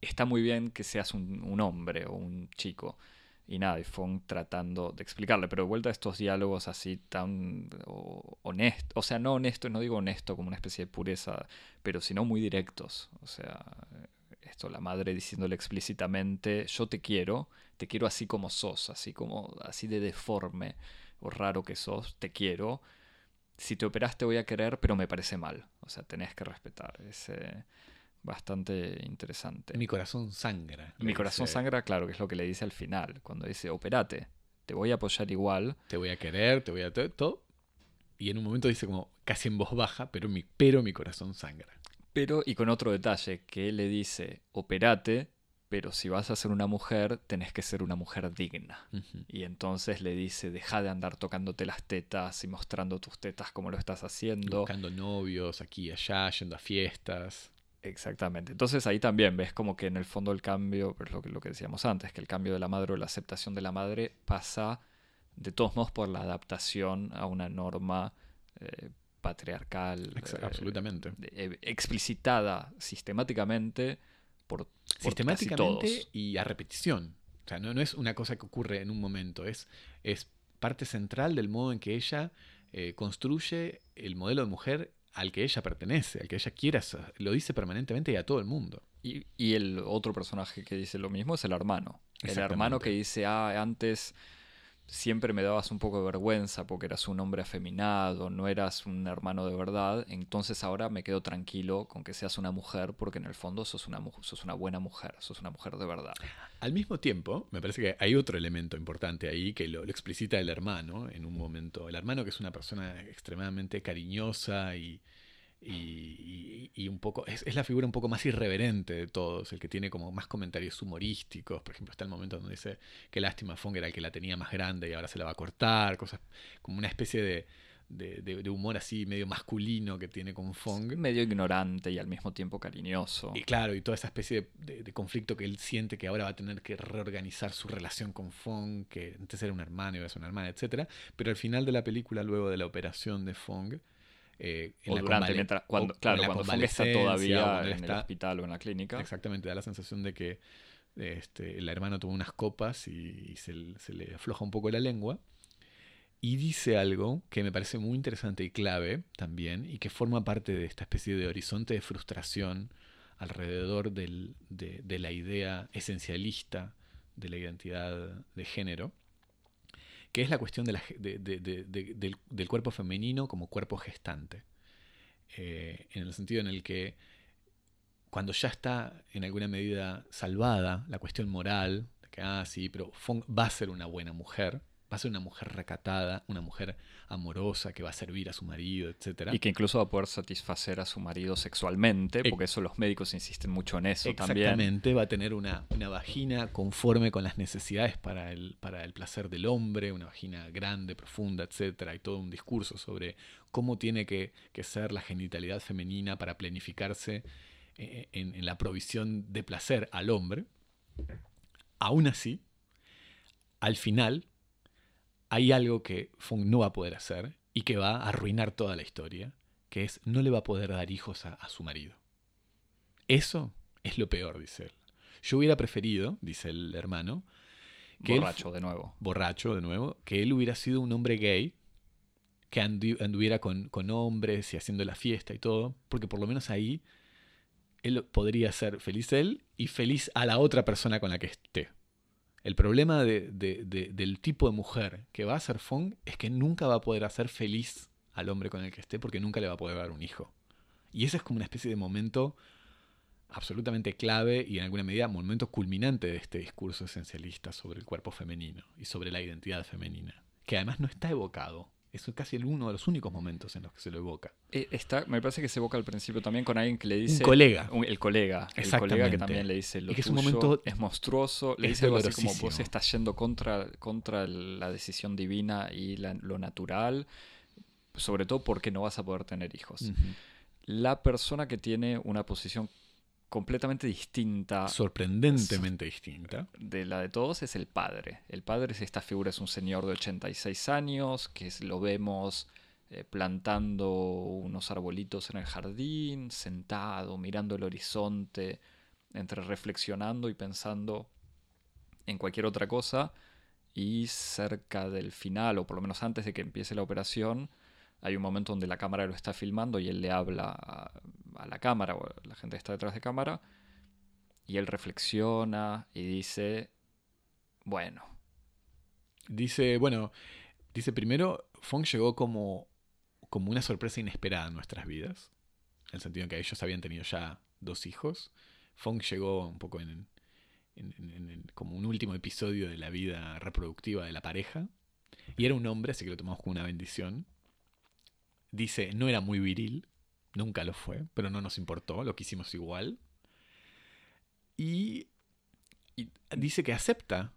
Está muy bien que seas un, un hombre o un chico. Y nada, y Fong tratando de explicarle, pero de vuelta a estos diálogos así tan honestos, o sea, no honesto, no digo honesto como una especie de pureza, pero sino muy directos. O sea, esto, la madre diciéndole explícitamente, yo te quiero, te quiero así como sos, así como, así de deforme o raro que sos, te quiero. Si te operas te voy a querer, pero me parece mal. O sea, tenés que respetar. Es eh, bastante interesante. Mi corazón sangra. Mi corazón dice, sangra, claro, que es lo que le dice al final, cuando dice, operate, te voy a apoyar igual. Te voy a querer, te voy a todo. Y en un momento dice como casi en voz baja, pero mi, pero mi corazón sangra. Pero, y con otro detalle, que él le dice, operate, pero si vas a ser una mujer, tenés que ser una mujer digna. Y entonces le dice, deja de andar tocándote las tetas y mostrando tus tetas como lo estás haciendo. Buscando novios aquí y allá, yendo a fiestas. Exactamente. Entonces ahí también ves como que en el fondo el cambio, pero es lo que, lo que decíamos antes, que el cambio de la madre o la aceptación de la madre pasa de todos modos por la adaptación a una norma eh, patriarcal. Ex- eh, absolutamente. eh, explicitada sistemáticamente por, por casi Sistemáticamente todos. y a repetición. O sea, no, no es una cosa que ocurre en un momento, es, es parte central del modo en que ella eh, construye el modelo de mujer al que ella pertenece, al que ella quiera. Lo dice permanentemente y a todo el mundo. Y, y el otro personaje que dice lo mismo es el hermano. El hermano que dice, ah, antes siempre me dabas un poco de vergüenza porque eras un hombre afeminado, no eras un hermano de verdad, entonces ahora me quedo tranquilo con que seas una mujer porque en el fondo sos una, sos una buena mujer, sos una mujer de verdad. Al mismo tiempo, me parece que hay otro elemento importante ahí que lo, lo explicita el hermano en un momento. El hermano que es una persona extremadamente cariñosa y, y, y un poco es, es, la figura un poco más irreverente de todos, el que tiene como más comentarios humorísticos. Por ejemplo, está el momento donde dice que lástima Fong era el que la tenía más grande y ahora se la va a cortar, cosas como una especie de, de, de, humor así medio masculino que tiene con Fong. Medio ignorante y al mismo tiempo cariñoso. Y claro, y toda esa especie de, conflicto que él siente que ahora va a tener que reorganizar su relación con Fong, que antes era un hermano y ahora es una hermana, etc. Pero al final de la película, luego de la operación de Fong, eh, en o la durante, mientras, cuando, claro, cuando Fong está todavía en el hospital o en la clínica. Exactamente, da la sensación de que este, el hermano tuvo unas copas y, se, le afloja un poco la lengua. Y dice algo que me parece muy interesante y clave también, y que forma parte de esta especie de horizonte de frustración alrededor del, de, de la idea esencialista de la identidad de género, que es la cuestión del, del, cuerpo femenino como cuerpo gestante. Eh, en el sentido en el que cuando ya está en alguna medida salvada la cuestión moral, que, ah, sí, pero va a ser una buena mujer, va a ser una mujer recatada, una mujer amorosa que va a servir a su marido, etc. Y que incluso va a poder satisfacer a su marido sexualmente, porque eso los médicos insisten mucho en eso también. Exactamente, va a tener una, una, vagina conforme con las necesidades para el, para el placer del hombre, una vagina grande, profunda, etc. Hay todo un discurso sobre cómo tiene que, que ser la genitalidad femenina para planificarse eh, en, en la provisión de placer al hombre. Aún así, al final, hay algo que Fong no va a poder hacer y que va a arruinar toda la historia, que es no le va a poder dar hijos a, su marido. Eso es lo peor, dice él. Yo hubiera preferido, dice el hermano, que borracho de nuevo. Borracho de nuevo, que él hubiera sido un hombre gay, que anduviera con, con hombres y haciendo la fiesta y todo, porque por lo menos ahí él podría ser feliz él y feliz a la otra persona con la que esté. El problema del tipo de mujer que va a ser Fong es que nunca va a poder hacer feliz al hombre con el que esté porque nunca le va a poder dar un hijo. Y ese es como una especie de momento absolutamente clave y en alguna medida momento culminante de este discurso esencialista sobre el cuerpo femenino y sobre la identidad femenina, que además no está evocado es casi el uno de los únicos momentos en los que se lo evoca. Eh, está, me parece que se evoca al principio también con alguien que le dice. Un colega. el colega. El colega que también le dice lo es un momento es monstruoso. Le dice algo así como vos estás yendo contra, contra la decisión divina y lo natural. Sobre todo porque no vas a poder tener hijos. La persona que tiene una posición completamente distinta. Sorprendentemente distinta. De la de todos es el padre. El padre es esta figura, es un señor de 86 años, que lo vemos eh, plantando unos arbolitos en el jardín, sentado, mirando el horizonte, entre reflexionando y pensando en cualquier otra cosa. Y cerca del final, o por lo menos antes de que empiece la operación, hay un momento donde la cámara lo está filmando y él le habla a la cámara, o la gente está detrás de cámara, y él reflexiona y dice, bueno. Dice, bueno, dice primero, Fong llegó como, como una sorpresa inesperada en nuestras vidas, en el sentido en que ellos habían tenido ya dos hijos. Fong llegó un poco en, como un último episodio de la vida reproductiva de la pareja, y era un hombre, así que lo tomamos como una bendición. Dice, no era muy viril, Nunca lo fue, pero no nos importó, lo quisimos igual. Y, dice que acepta.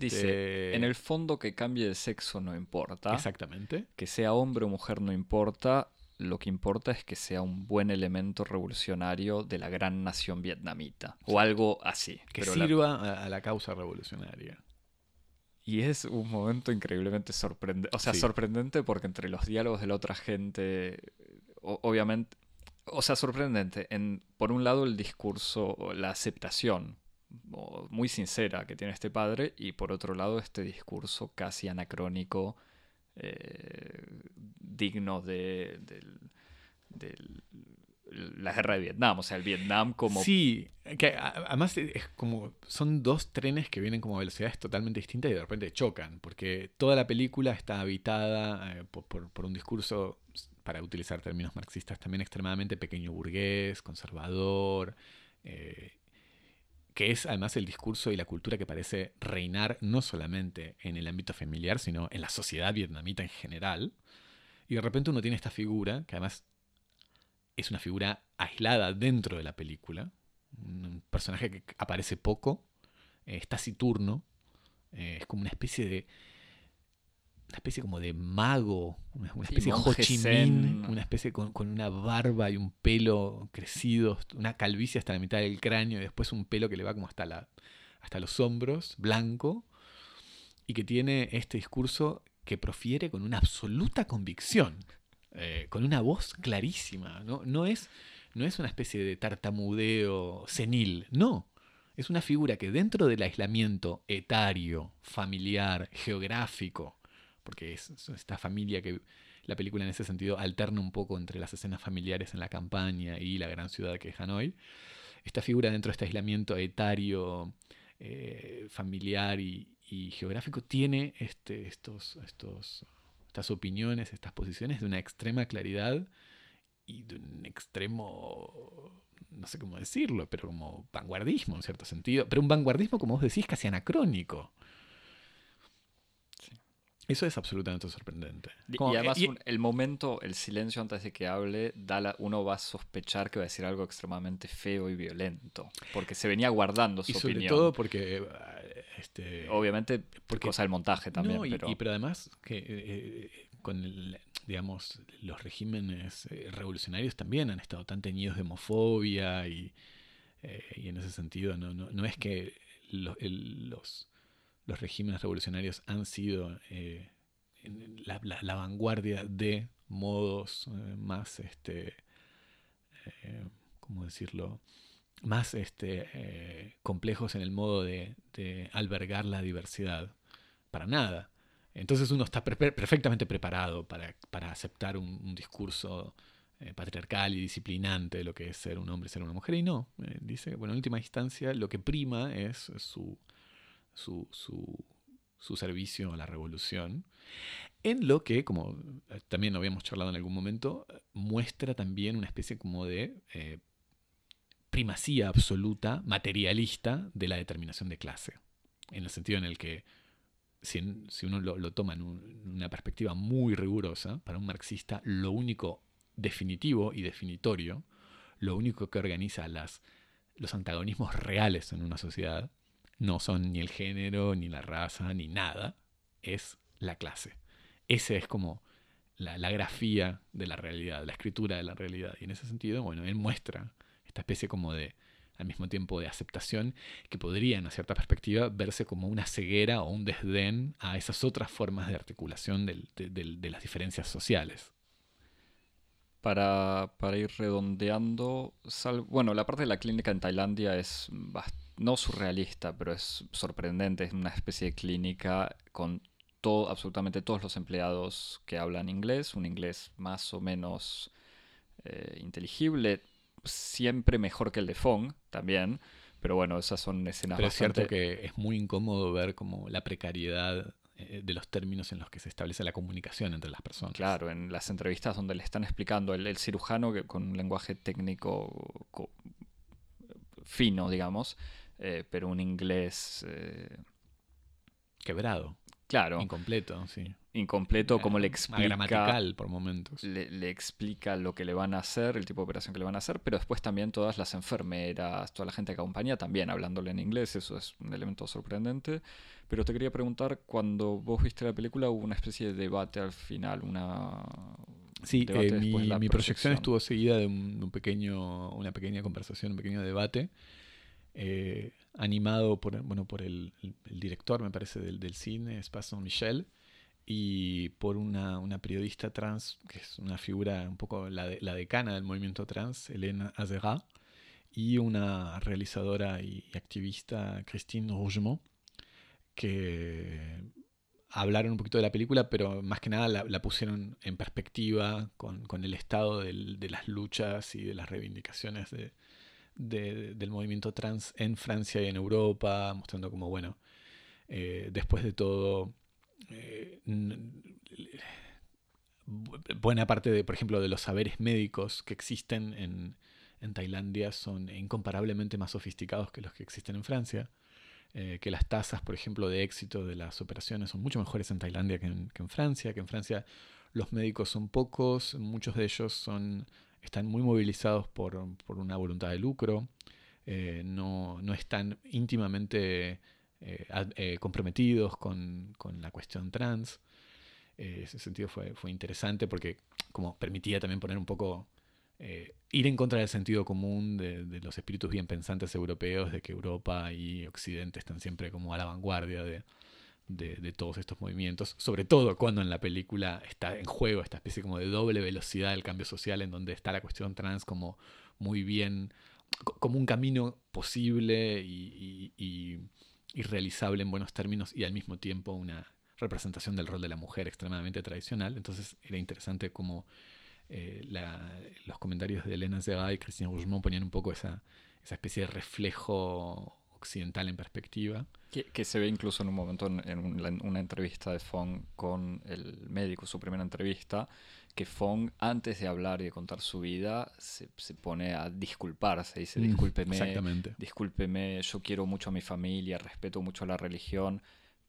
Dice, este en el fondo que cambie de sexo no importa. Exactamente. Que sea hombre o mujer no importa. Lo que importa es que sea un buen elemento revolucionario de la gran nación vietnamita. O algo así. Que sirva a la causa revolucionaria. Y es un momento increíblemente sorprendente. O sea, sorprendente porque entre los diálogos de la otra gente obviamente, o sea, sorprendente. En, por un lado, el discurso, la aceptación muy sincera que tiene este padre, y por otro lado, este discurso casi anacrónico, eh, digno de, la guerra de Vietnam, o sea, el Vietnam como... Sí, que además es como, son dos trenes que vienen como a velocidades totalmente distintas y de repente chocan, porque toda la película está habitada eh, por, un discurso para utilizar términos marxistas, también extremadamente pequeño burgués, conservador, eh, que es además el discurso y la cultura que parece reinar no solamente en el ámbito familiar, sino en la sociedad vietnamita en general. Y de repente uno tiene esta figura, que además es una figura aislada dentro de la película, un personaje que aparece poco, eh, está taciturno, eh, es como una especie de una especie como de mago, una, especie de Ho Chi Minh, una especie con, con, una barba y un pelo crecido, una calvicie hasta la mitad del cráneo y después un pelo que le va como hasta, la, hasta los hombros, blanco, y que tiene este discurso que profiere con una absoluta convicción, eh, con una voz clarísima. ¿no? No, es, no es una especie de tartamudeo senil, no. Es una figura que dentro del aislamiento etario, familiar, geográfico, porque es, esta familia que la película en ese sentido alterna un poco entre las escenas familiares en la campaña y la gran ciudad que es Hanoi, esta figura dentro de este aislamiento etario, eh, familiar y, y geográfico tiene este, estos, estos, estas opiniones, estas posiciones de una extrema claridad y de un extremo, no sé cómo decirlo, pero como vanguardismo en cierto sentido, pero un vanguardismo, como vos decís, casi anacrónico. Eso es absolutamente sorprendente. y además el momento, el silencio antes de que hable, da uno va a sospechar que va a decir algo extremadamente feo y violento, porque se venía guardando su y sobre todo porque... Este, Obviamente porque, cosa del montaje también. pero... Y, pero además que eh, con digamos, los regímenes eh, revolucionarios también han estado tan teñidos de homofobia y, eh, y en ese sentido no, no, no es que los los regímenes revolucionarios han sido eh, la, vanguardia de modos eh, más, este, eh, ¿cómo decirlo? Más este, complejos en el modo de, albergar la diversidad. Para nada. Entonces uno está perfectamente preparado para, aceptar un, discurso patriarcal y disciplinante de lo que es ser un hombre ser una mujer. Y no, dice, bueno, en última instancia lo que prima es su, su, su, servicio a la revolución, en lo que, como eh, también lo habíamos charlado en algún momento, muestra también una especie como de eh, primacía absoluta, materialista, de la determinación de clase, en el sentido en el que si, uno lo, toma en, una perspectiva muy rigurosa, para un marxista, lo único definitivo y definitorio, lo único que organiza las, los antagonismos reales en una sociedad, no son ni el género, ni la raza, ni nada, es la clase. Ese es como la, grafía de la realidad, la escritura de la realidad. Y en ese sentido, bueno, él muestra esta especie como de, al mismo tiempo, de aceptación que podría, en cierta perspectiva, verse como una ceguera o un desdén a esas otras formas de articulación de, las diferencias sociales. Para, ir redondeando, bueno, la parte de la clínica en Tailandia es no surrealista, pero es sorprendente. Es una especie de clínica con todo, absolutamente todos los empleados que hablan inglés, un inglés más o menos eh, inteligible, siempre mejor que el de Fong también. Pero bueno, esas son escenas Pero es cierto que es muy incómodo ver como la precariedad eh, de los términos en los que se establece la comunicación entre las personas. Claro, en las entrevistas donde le están explicando el, cirujano que, con un lenguaje técnico fino, digamos, eh, pero un inglés... Eh, Quebrado. Claro. Incompleto, sí. Incompleto, como le explica. Gramatical por momentos. Le, explica lo que le van a hacer, el tipo de operación que le van a hacer, pero después también todas las enfermeras, toda la gente que acompaña también hablándole en inglés, eso es un elemento sorprendente. Pero te quería preguntar, cuando vos viste la película, hubo una especie de debate al final, una. Sí, eh, mi, mi proyección estuvo seguida de un, pequeño, una pequeña conversación, un pequeño debate eh, animado por, bueno, por el, director, me parece, del, del cine, Spasson Michel, y por una, una, periodista trans, que es una figura un poco la, la decana del movimiento trans, Elena Azera, y una realizadora y, activista, Christine Rougemont, que hablaron un poquito de la película, pero más que nada la, pusieron en perspectiva con, con el estado del, de las luchas y de las reivindicaciones de, del movimiento trans en Francia y en Europa, mostrando como, bueno, eh, después de todo, eh, buena parte de, por ejemplo, de los saberes médicos que existen en, en Tailandia son incomparablemente más sofisticados que los que existen en Francia. Eh, que las tasas, por ejemplo, de éxito de las operaciones son mucho mejores en Tailandia que en Francia, que en Francia los médicos son pocos, muchos de ellos son están muy movilizados por, una voluntad de lucro, eh, no, están íntimamente comprometidos con, la cuestión trans. ese sentido fue, fue interesante porque como permitía también poner un poco eh, ir en contra del sentido común de, los espíritus bien pensantes europeos, de que Europa y Occidente están siempre como a la vanguardia de, todos estos movimientos, sobre todo cuando en la película está en juego esta especie como de doble velocidad del cambio social, en donde está la cuestión trans como muy bien, como un camino posible y, y realizable en buenos términos y al mismo tiempo una representación del rol de la mujer extremadamente tradicional. Entonces era interesante como eh, los comentarios de Elena Zega y Christine Rougemont ponían un poco esa, esa especie de reflejo occidental en perspectiva. Que, se ve incluso en un momento en, una entrevista de Fong con el médico, su primera entrevista, que Fong antes de hablar y de contar su vida se, se pone a disculparse, dice mm, discúlpeme, discúlpeme, yo quiero mucho a mi familia, respeto mucho a la religión,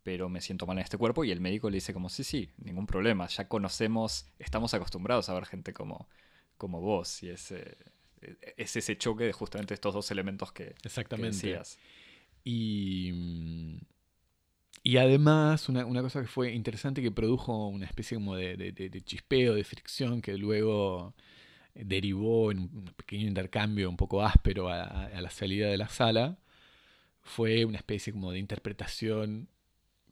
pero me siento mal en este cuerpo y el médico le dice como, sí, sí, ningún problema, ya conocemos, estamos acostumbrados a ver gente como, como vos y es, es ese choque de justamente estos dos elementos que, Exactamente. decías. Y, y además, una, cosa que fue interesante que produjo una especie como de, chispeo, de fricción, que luego derivó en un pequeño intercambio un poco áspero a, a la salida de la sala, fue una especie como de interpretación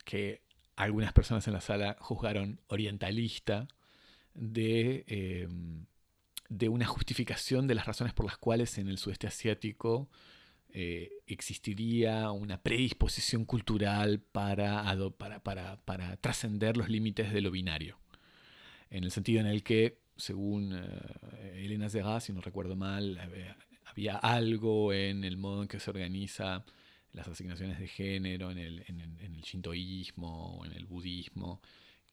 que algunas personas en la sala juzgaron orientalista de, eh, de una justificación de las razones por las cuales en el sudeste asiático eh, existiría una predisposición cultural para, para, para, para trascender los límites de lo binario. En el sentido en el que, según eh, Elena Zega, si no recuerdo mal, había algo en el modo en que se organiza las asignaciones de género en el, en, el shintoísmo, en el budismo,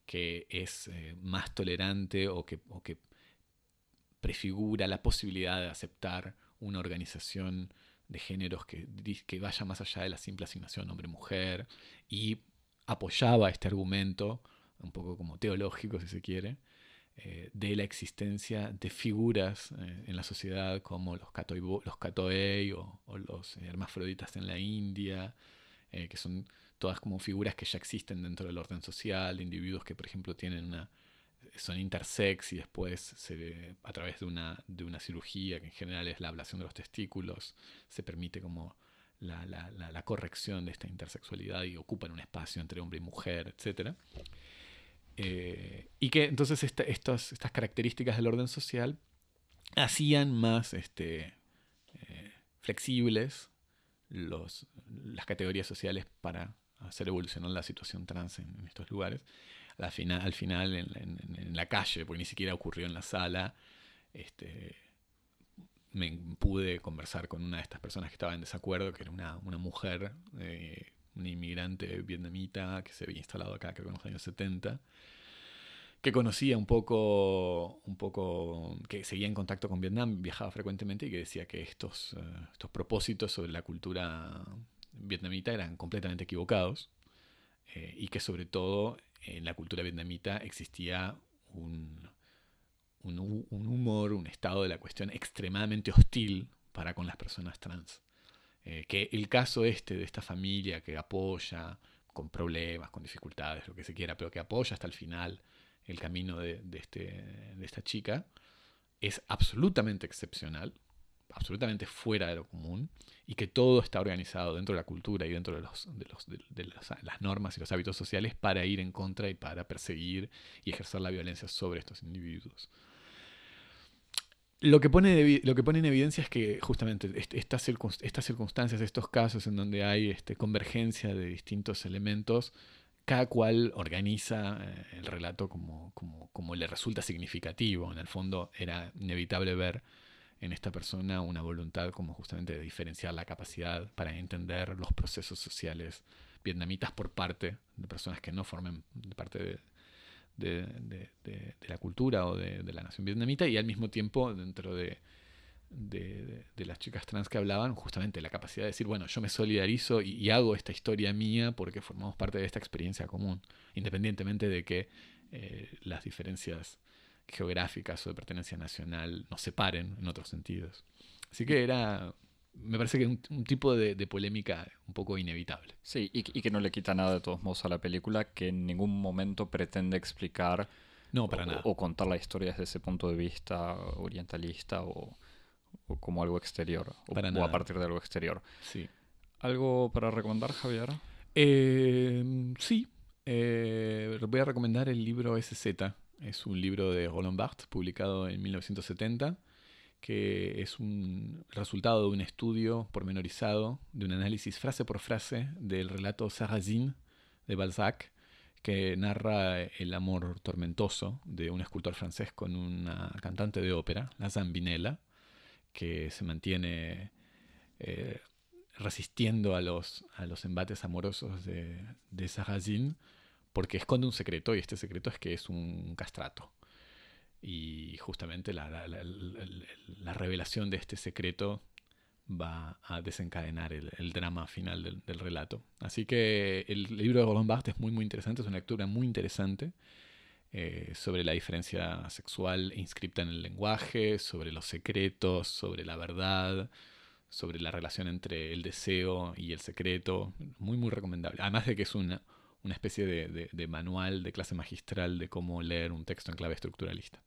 que es eh, más tolerante o que, o que prefigura la posibilidad de aceptar una organización de géneros que, que vaya más allá de la simple asignación hombre-mujer y apoyaba este argumento, un poco como teológico si se quiere, eh, de la existencia de figuras eh, en la sociedad como los, katoi, los katoei o, los hermafroditas en la India, eh, que son todas como figuras que ya existen dentro del orden social, individuos que por ejemplo tienen una, son intersex y después a través de una, de una cirugía, que en general es la ablación de los testículos, se permite como la, la, la corrección de esta intersexualidad y ocupan un espacio entre hombre y mujer, etc. Eh, y que entonces estas características del orden social hacían más este, eh, flexibles los, las categorías sociales para hacer evolucionar la situación trans en, estos lugares. Al final, al final en, la calle, porque ni siquiera ocurrió en la sala, este, me pude conversar con una de estas personas que estaba en desacuerdo, que era una, una mujer eh, una inmigrante vietnamita que se había instalado acá, creo que en los años 70, que conocía un poco, un poco, que seguía en contacto con Vietnam, viajaba frecuentemente y que decía que estos, eh, estos propósitos sobre la cultura vietnamita eran completamente equivocados eh, y que sobre todo en la cultura vietnamita existía un, un, humor, un estado de la cuestión extremadamente hostil para con las personas trans. Eh, que el caso este de esta familia que apoya con problemas, con dificultades, lo que se quiera, pero que apoya hasta el final el camino de, este, de esta chica, es absolutamente excepcional, absolutamente fuera de lo común, y que todo está organizado dentro de la cultura y dentro de, los, de, las normas y los hábitos sociales para ir en contra y para perseguir y ejercer la violencia sobre estos individuos. Lo que, pone lo que pone en evidencia es que justamente estas, circunstancias, estos casos en donde hay este, convergencia de distintos elementos, cada cual organiza eh, el relato como, le resulta significativo. En el fondo era inevitable ver en esta persona una voluntad como justamente de diferenciar la capacidad para entender los procesos sociales vietnamitas por parte de personas que no formen parte de, la cultura o de, la nación vietnamita y al mismo tiempo dentro de, las chicas trans que hablaban, justamente la capacidad de decir, bueno, yo me solidarizo y, hago esta historia mía porque formamos parte de esta experiencia común, independientemente de que eh, las diferencias geográficas o de pertenencia nacional nos separen en otros sentidos. Así que era, me parece que un, un tipo de, de, polémica un poco inevitable. Sí, y, y, que no le quita nada de todos modos a la película, que en ningún momento pretende explicar no, para o, nada. o contar la historia desde ese punto de vista orientalista o, o como algo exterior, o, Para o a partir de algo exterior. Sí. ¿Algo para recomendar, Javier? Eh, sí, eh, voy a recomendar el libro SZ. Es un libro de Roland Barthes, publicado en 1970, que es un resultado de un estudio pormenorizado, de un análisis frase por frase del relato Sarrazin de Balzac, que narra el amor tormentoso de un escultor francés con una cantante de ópera, la Zambinella, que se mantiene eh, resistiendo a los, a los embates amorosos de, de Sarrazin porque esconde un secreto y este secreto es que es un castrato. Y justamente la, la, la, la revelación de este secreto va a desencadenar el, drama final del, del, relato. Así que el libro de Roland Barthes es muy muy interesante, es una lectura muy interesante eh, sobre la diferencia sexual inscripta en el lenguaje, sobre los secretos, sobre la verdad, sobre la relación entre el deseo y el secreto. Muy, muy recomendable. Además de que es una, una especie de, de, de, manual de clase magistral de cómo leer un texto en clave estructuralista.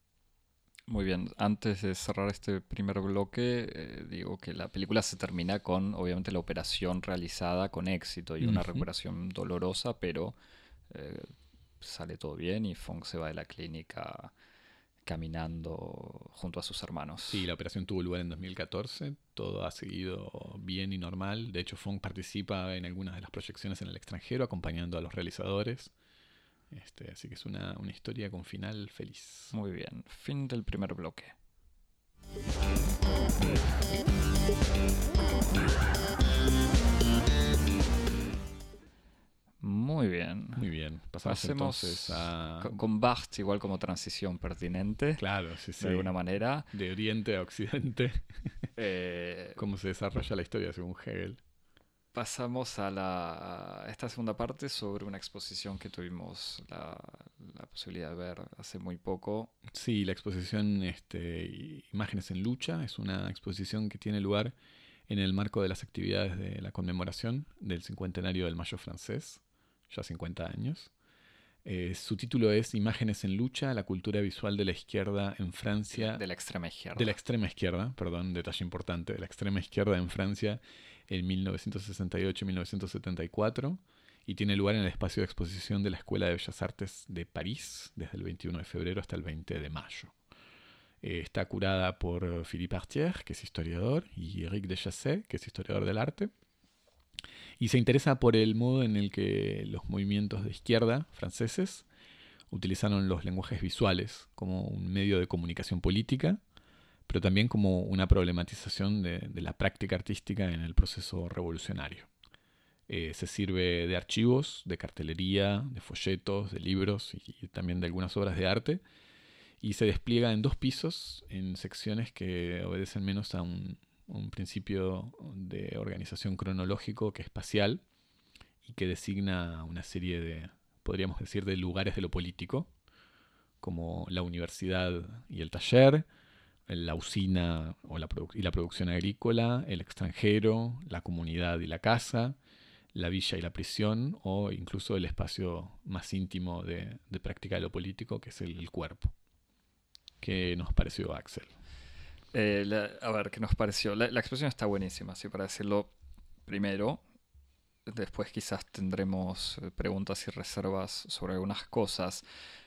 Muy bien, antes de cerrar este primer bloque, eh, digo que la película se termina con, obviamente, la operación realizada con éxito y uh -huh. una recuperación dolorosa, pero eh, sale todo bien y Fong se va de la clínica caminando junto a sus hermanos. Sí, la operación tuvo lugar en 2014, todo ha seguido bien y normal. De hecho, Fong participa en algunas de las proyecciones en el extranjero, acompañando a los realizadores. Este, así que es una, una historia con final feliz. Muy bien, fin del primer bloque. Muy bien. Muy bien. Pasamos Pasemos entonces a... con, Barthes igual como transición pertinente. Claro, sí, sí. De alguna manera. De Oriente a Occidente. Eh, Cómo se desarrolla la historia según Hegel. Pasamos a, la, a esta segunda parte sobre una exposición que tuvimos la, la, posibilidad de ver hace muy poco. Sí, la exposición este, Imágenes en Lucha es una exposición que tiene lugar en el marco de las actividades de la conmemoración del cincuentenario del Mayo francés, ya 50 años. Eh, su título es Imágenes en lucha, la cultura visual de la izquierda en Francia. De la extrema izquierda. De la extrema izquierda, perdón, detalle importante, de la extrema izquierda en Francia en 1968-1974 y tiene lugar en el espacio de exposición de la Escuela de Bellas Artes de París desde el 21 de febrero hasta el 20 de mayo. Eh, está curada por Philippe Artier, que es historiador, y Eric Dechassé, que es historiador del arte y se interesa por el modo en el que los movimientos de izquierda franceses utilizaron los lenguajes visuales como un medio de comunicación política, pero también como una problematización de, la práctica artística en el proceso revolucionario. Eh, se sirve de archivos, de cartelería, de folletos, de libros y también de algunas obras de arte, y se despliega en dos pisos, en secciones que obedecen menos a un, un principio de organización cronológico que es espacial y que designa una serie de, podríamos decir, de lugares de lo político, como la universidad y el taller, la usina o la y la producción agrícola, el extranjero, la comunidad y la casa, la villa y la prisión, o incluso el espacio más íntimo de, de práctica de lo político, que es el, cuerpo. ¿Qué nos pareció, Axel? Eh, la, a ver, ¿qué nos pareció? La, la, exposición está buenísima, así para decirlo primero. Después quizás tendremos eh, preguntas y reservas sobre algunas cosas.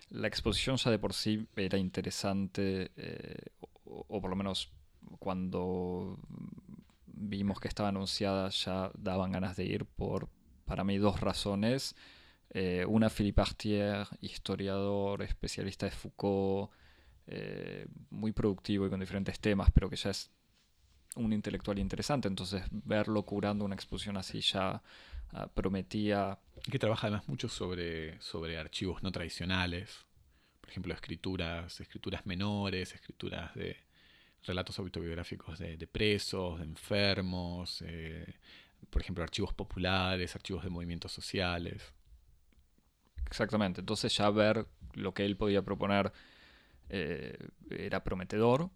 La exposición ya de por sí era interesante, eh, o, o, por lo menos cuando vimos que estaba anunciada ya daban ganas de ir por, para mí, dos razones. Eh, una, Philippe Artier, historiador, especialista de Foucault, eh, muy productivo y con diferentes temas, pero que ya es un intelectual interesante. Entonces, verlo curando una exposición así ya uh, prometía. Que trabaja además mucho sobre, sobre archivos no tradicionales, por ejemplo, escrituras, escrituras menores, escrituras de relatos autobiográficos de, de presos, de enfermos, eh, por ejemplo, archivos populares, archivos de movimientos sociales. Exactamente. Entonces, ya ver lo que él podía proponer eh, era prometedor.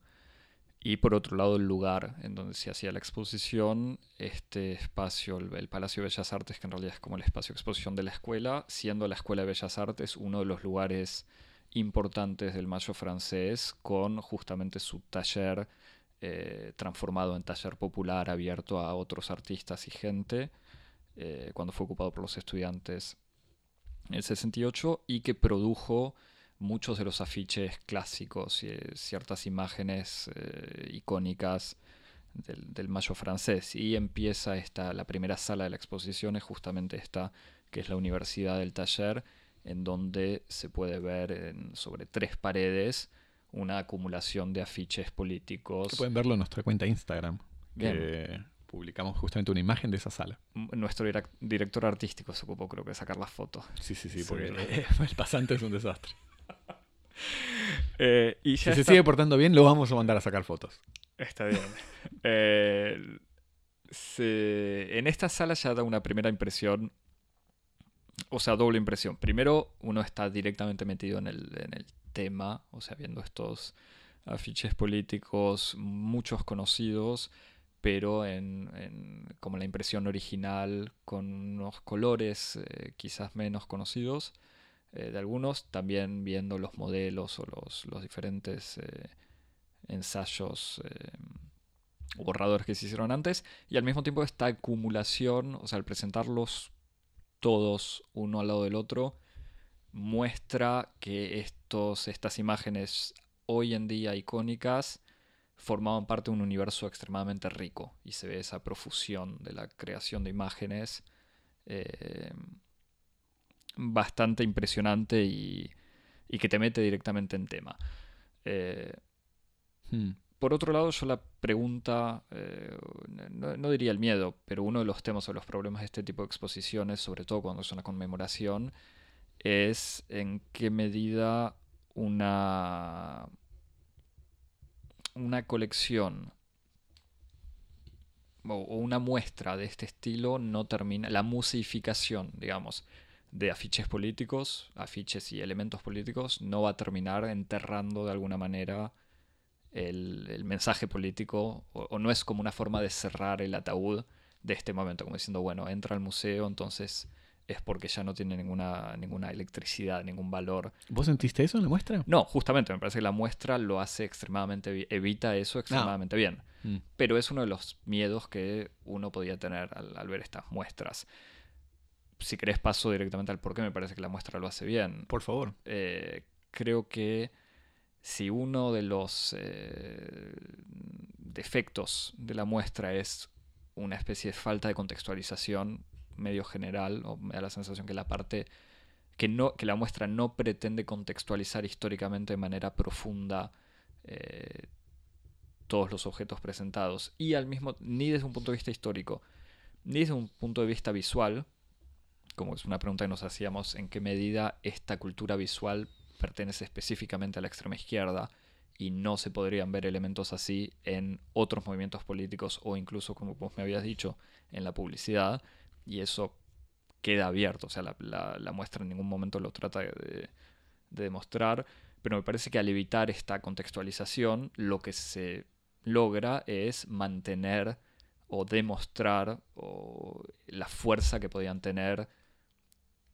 Y por otro lado, el lugar en donde se hacía la exposición, este espacio, el, Palacio de Bellas Artes, que en realidad es como el espacio de exposición de la escuela, siendo la Escuela de Bellas Artes uno de los lugares importantes del Mayo francés, con justamente su taller eh, transformado en taller popular abierto a otros artistas y gente, eh, cuando fue ocupado por los estudiantes en el 68, y que produjo muchos de los afiches clásicos y eh, ciertas imágenes icónicas del, Mayo francés. Y empieza esta, la primera sala de la exposición es justamente esta, que es la Universidad del Taller, en donde se puede ver sobre tres paredes una acumulación de afiches políticos. pueden verlo en nuestra cuenta Instagram, que publicamos justamente una imagen de esa sala. Nuestro director artístico se ocupó creo que de sacar las fotos. Sí, sí, sí, porque el pasante es un desastre. Eh, y si se sigue portando bien, lo vamos a mandar a sacar fotos. Está bien. Eh, en esta sala ya da una primera impresión o sea, doble impresión. Primero, uno está directamente metido en el, en el tema, o sea, viendo estos afiches políticos, muchos conocidos, pero en, como la impresión original, con unos colores eh, quizás menos conocidos eh, de algunos, también viendo los modelos o los, los diferentes eh, ensayos borradores que se hicieron antes, y al mismo tiempo esta acumulación, o sea, al presentarlos todos uno al lado del otro, muestra que estos, estas imágenes hoy en día icónicas formaban parte de un universo extremadamente rico y se ve esa profusión de la creación de imágenes eh, bastante impresionante y, que te mete directamente en tema. Eh, hmm. Por otro lado, yo la pregunta, eh, no, diría el miedo, pero uno de los temas o los problemas de este tipo de exposiciones, sobre todo cuando es una conmemoración, es en qué medida una, una colección o una muestra de este estilo no termina, la musificación, digamos, de afiches políticos, afiches y elementos políticos, no va a terminar enterrando de alguna manera el, mensaje político, o, no es como una forma de cerrar el ataúd de este momento, como diciendo, bueno, entra al museo, entonces es porque ya no tiene ninguna, ninguna electricidad, ningún valor. ¿Vos sentiste eso en la muestra? No, justamente, me parece que la muestra lo hace extremadamente bien, evita eso extremadamente bien. Mm. Pero es uno de los miedos que uno podía tener al, ver estas muestras. Si querés paso directamente al por qué me parece que la muestra lo hace bien. Por favor. Eh, creo que si uno de los eh, defectos de la muestra es una especie de falta de contextualización medio general, o me da la sensación que la parte que, no, que la muestra no pretende contextualizar históricamente de manera profunda eh, todos los objetos presentados, y al mismo, ni desde un punto de vista histórico, ni desde un punto de vista visual, como es una pregunta que nos hacíamos, en qué medida esta cultura visual pertenece específicamente a la extrema izquierda y no se podrían ver elementos así en otros movimientos políticos o incluso, como vos me habías dicho, en la publicidad. Y eso queda abierto, o sea, la, muestra en ningún momento lo trata de, demostrar, pero me parece que al evitar esta contextualización, lo que se logra es mantener o demostrar la fuerza que podían tener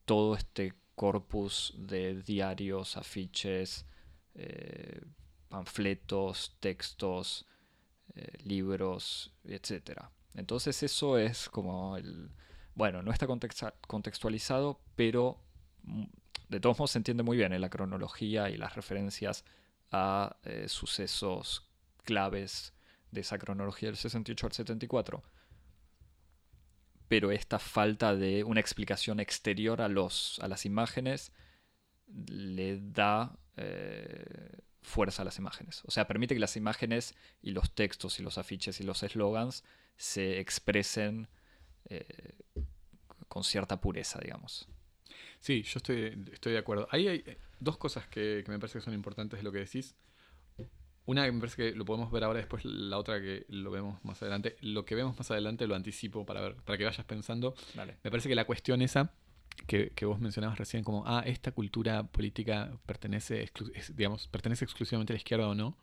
todo este corpus de diarios, afiches, eh, panfletos, textos, eh, libros, etc. Entonces eso es como el... Bueno, no está contextualizado, pero mm, de todos modos se entiende muy bien en la cronología y las referencias a eh, sucesos claves de esa cronología del 68 al 74 pero esta falta de una explicación exterior a, los, a las imágenes le da eh, fuerza a las imágenes. O sea, permite que las imágenes y los textos y los afiches y los eslogans se expresen eh, con cierta pureza, digamos. Sí, yo estoy, estoy de acuerdo. Hay dos cosas que, que me parece que son importantes de lo que decís. Una que me parece que lo podemos ver ahora, después la otra que lo vemos más adelante. Lo que vemos más adelante lo anticipo para ver, para que vayas pensando. Me parece que la cuestión esa que, vos mencionabas recién como, ah, esta cultura política pertenece, digamos, pertenece exclusivamente a la izquierda o no,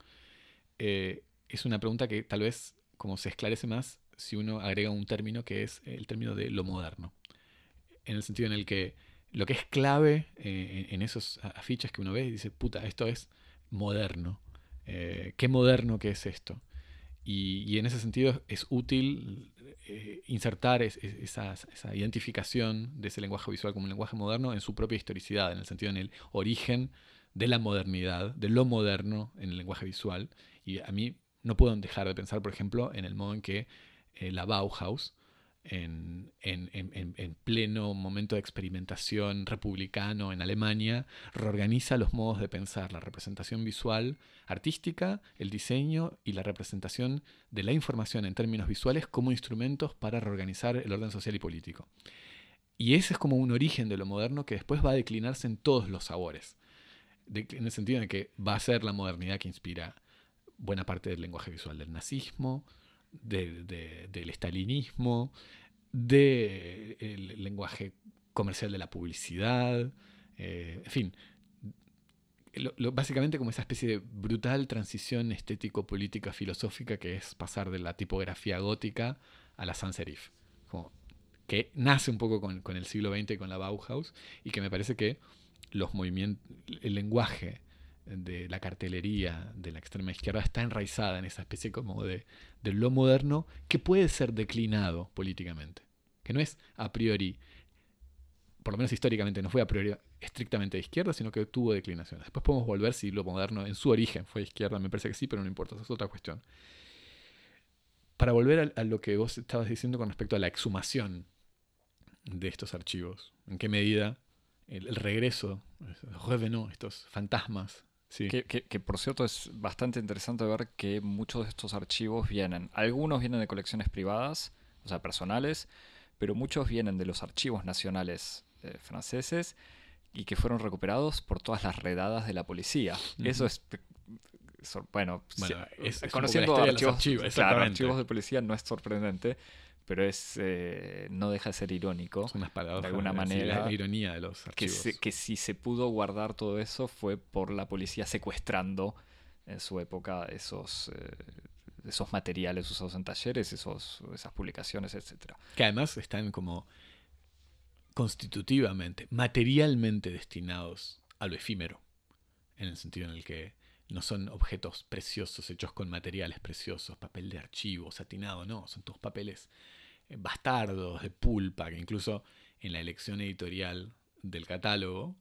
eh, es una pregunta que tal vez como se esclarece más si uno agrega un término que es el término de lo moderno. En el sentido en el que lo que es clave eh, en esos afiches que uno ve y dice, puta, esto es moderno. Eh, qué moderno que es esto. Y, en ese sentido es útil eh, insertar esa, identificación de ese lenguaje visual como un lenguaje moderno en su propia historicidad, en el sentido en el origen de la modernidad, de lo moderno en el lenguaje visual. Y a mí no puedo dejar de pensar, por ejemplo, en el modo en que eh, la Bauhaus en, en, pleno momento de experimentación republicano en Alemania, reorganiza los modos de pensar, la representación visual artística, el diseño y la representación de la información en términos visuales como instrumentos para reorganizar el orden social y político. Y ese es como un origen de lo moderno que después va a declinarse en todos los sabores, en el sentido de que va a ser la modernidad que inspira buena parte del lenguaje visual del nazismo, del estalinismo, del lenguaje comercial de la publicidad, eh, en fin, básicamente como esa especie de brutal transición estético-política filosófica que es pasar de la tipografía gótica a la sans serif, que nace un poco con, con, el siglo XX y con la Bauhaus y que me parece que los movimientos, el lenguaje de la cartelería de la extrema izquierda está enraizada en esa especie como de, de lo moderno que puede ser declinado políticamente, que no es a priori, por lo menos históricamente no fue a priori estrictamente de izquierda, sino que tuvo declinaciones. Después podemos volver si lo moderno en su origen fue izquierda, me parece que sí, pero no importa, esa es otra cuestión. Para volver a, lo que vos estabas diciendo con respecto a la exhumación de estos archivos, en qué medida el, regreso, estos fantasmas que, por cierto es bastante interesante ver que muchos de estos archivos vienen, algunos vienen de colecciones privadas, o sea, personales, pero muchos vienen de los archivos nacionales eh, franceses y que fueron recuperados por todas las redadas de la policía. Eso es bueno, conociendo archivos, archivos de policía no es sorprendente, pero es eh, no deja de ser irónico. de alguna manera. La ironía de los archivos. Que, si se pudo guardar todo eso fue por la policía secuestrando en su época esos, eh, esos materiales usados en talleres, esos, esas publicaciones, etc. Que además están como constitutivamente, materialmente destinados a lo efímero, en el sentido en el que no son objetos preciosos hechos con materiales preciosos, papel de archivo, satinado, no, son todos papeles eh, bastardos, de pulpa, que incluso en la elección editorial del catálogo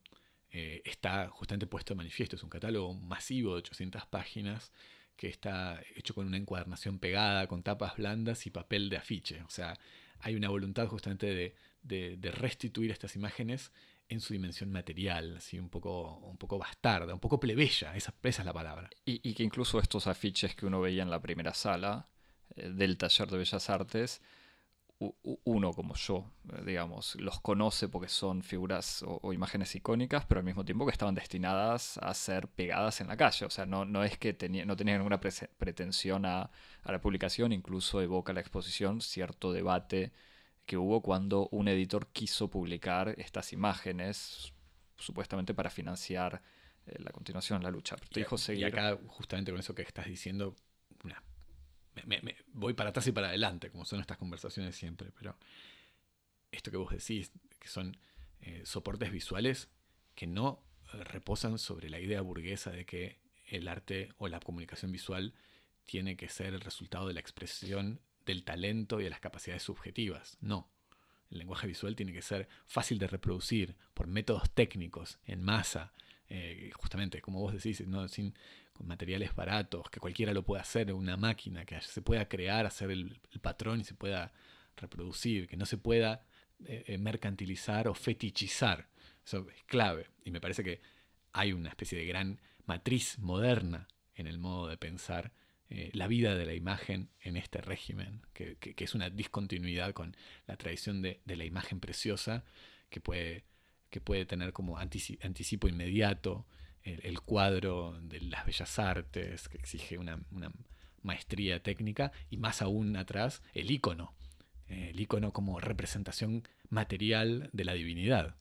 eh, está justamente puesto de manifiesto. Es un catálogo masivo de 800 páginas que está hecho con una encuadernación pegada, con tapas blandas y papel de afiche. O sea, hay una voluntad justamente de restituir estas imágenes en su dimensión material, así un poco, un poco bastarda, un poco plebeya, esa, es la palabra. Y, que incluso estos afiches que uno veía en la primera sala eh, del taller de Bellas Artes, uno como yo, eh, digamos, los conoce porque son figuras o, imágenes icónicas, pero al mismo tiempo que estaban destinadas a ser pegadas en la calle. O sea, no, no es que tenía, no tenían ninguna pretensión a, a la publicación, incluso evoca la exposición cierto debate que hubo cuando un editor quiso publicar estas imágenes, supuestamente para financiar eh, la continuación de la lucha. y, acá, justamente con eso que estás diciendo, me, voy para atrás y para adelante, como son estas conversaciones siempre, pero esto que vos decís, que son eh, soportes visuales que no eh, reposan sobre la idea burguesa de que el arte o la comunicación visual tiene que ser el resultado de la expresión del talento y de las capacidades subjetivas. No. El lenguaje visual tiene que ser fácil de reproducir por métodos técnicos, en masa, eh, justamente, como vos decís, ¿no? Sin, con materiales baratos, que cualquiera lo pueda hacer, una máquina, que se pueda crear, hacer el, patrón y se pueda reproducir, que no se pueda eh, eh, mercantilizar o fetichizar. Eso es clave. Y me parece que hay una especie de gran matriz moderna en el modo de pensar eh, la vida de la imagen en este régimen, que, es una discontinuidad con la tradición de, la imagen preciosa, que puede, que puede tener como anticipo inmediato el, cuadro de las bellas artes, que exige una, maestría técnica, y más aún atrás el icono, eh, el icono como representación material de la divinidad.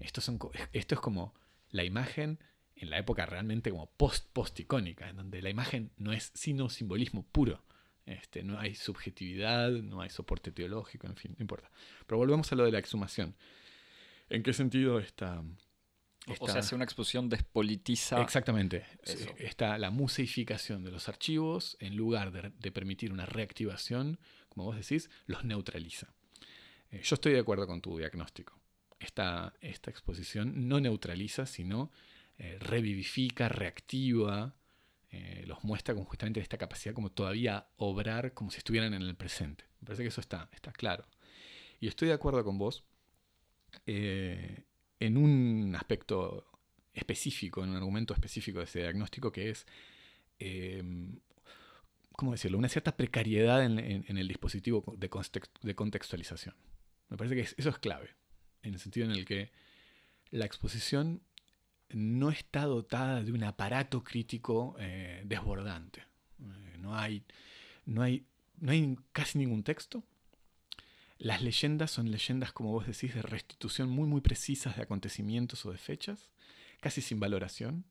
Esto, son, esto es como la imagen en la época realmente como post-post-icónica, en donde la imagen no es sino simbolismo puro. Este, no hay subjetividad, no hay soporte teológico, en fin, no importa. Pero volvemos a lo de la exhumación. ¿En qué sentido está, o sea, si una exposición despolitiza. Exactamente. Está la museificación de los archivos, en lugar de, permitir una reactivación, como vos decís, los neutraliza. Eh, yo estoy de acuerdo con tu diagnóstico. Esta, esta exposición no neutraliza, sino eh, revivifica, reactiva, eh, los muestra con justamente esta capacidad como todavía obrar como si estuvieran en el presente. Me parece que eso está, claro. Y estoy de acuerdo con vos en un aspecto específico, en un argumento específico de ese diagnóstico que es, ¿cómo decirlo?, una cierta precariedad en, el dispositivo de, de, contextualización. Me parece que eso es clave, en el sentido en el que la exposición no está dotada de un aparato crítico eh, desbordante. Eh, no, hay, no, hay, no hay casi ningún texto, las leyendas son leyendas, como vos decís, de restitución muy, muy precisas de acontecimientos o de fechas, casi sin valoración,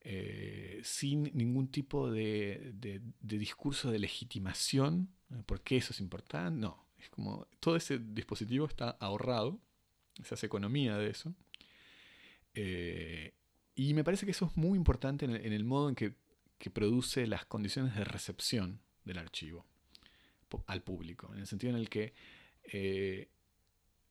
eh, sin ningún tipo de, discurso de legitimación, ¿por qué eso es importante? No, es como todo ese dispositivo está ahorrado, se hace economía de eso. Eh, y me parece que eso es muy importante en el, modo en que, que produce las condiciones de recepción del archivo al público, en el sentido en el que eh,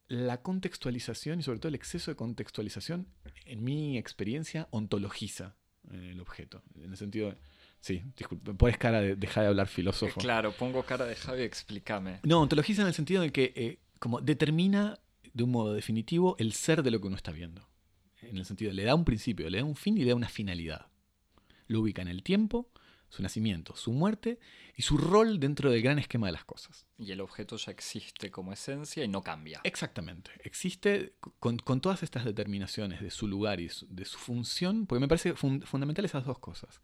la contextualización y sobre todo el exceso de contextualización, en mi experiencia, ontologiza eh, el objeto. En el sentido, sí, disculpe, pones cara de dejar de hablar filósofo. Claro, pongo cara de Javi, explícame. No, ontologiza en el sentido de que eh, como determina de un modo definitivo el ser de lo que uno está viendo. En el sentido, le da un principio, le da un fin y le da una finalidad. Lo ubica en el tiempo, su nacimiento, su muerte y su rol dentro del gran esquema de las cosas. Y el objeto ya existe como esencia y no cambia. Exactamente, existe con, todas estas determinaciones de su lugar y de su función, porque me parece fundamental esas dos cosas.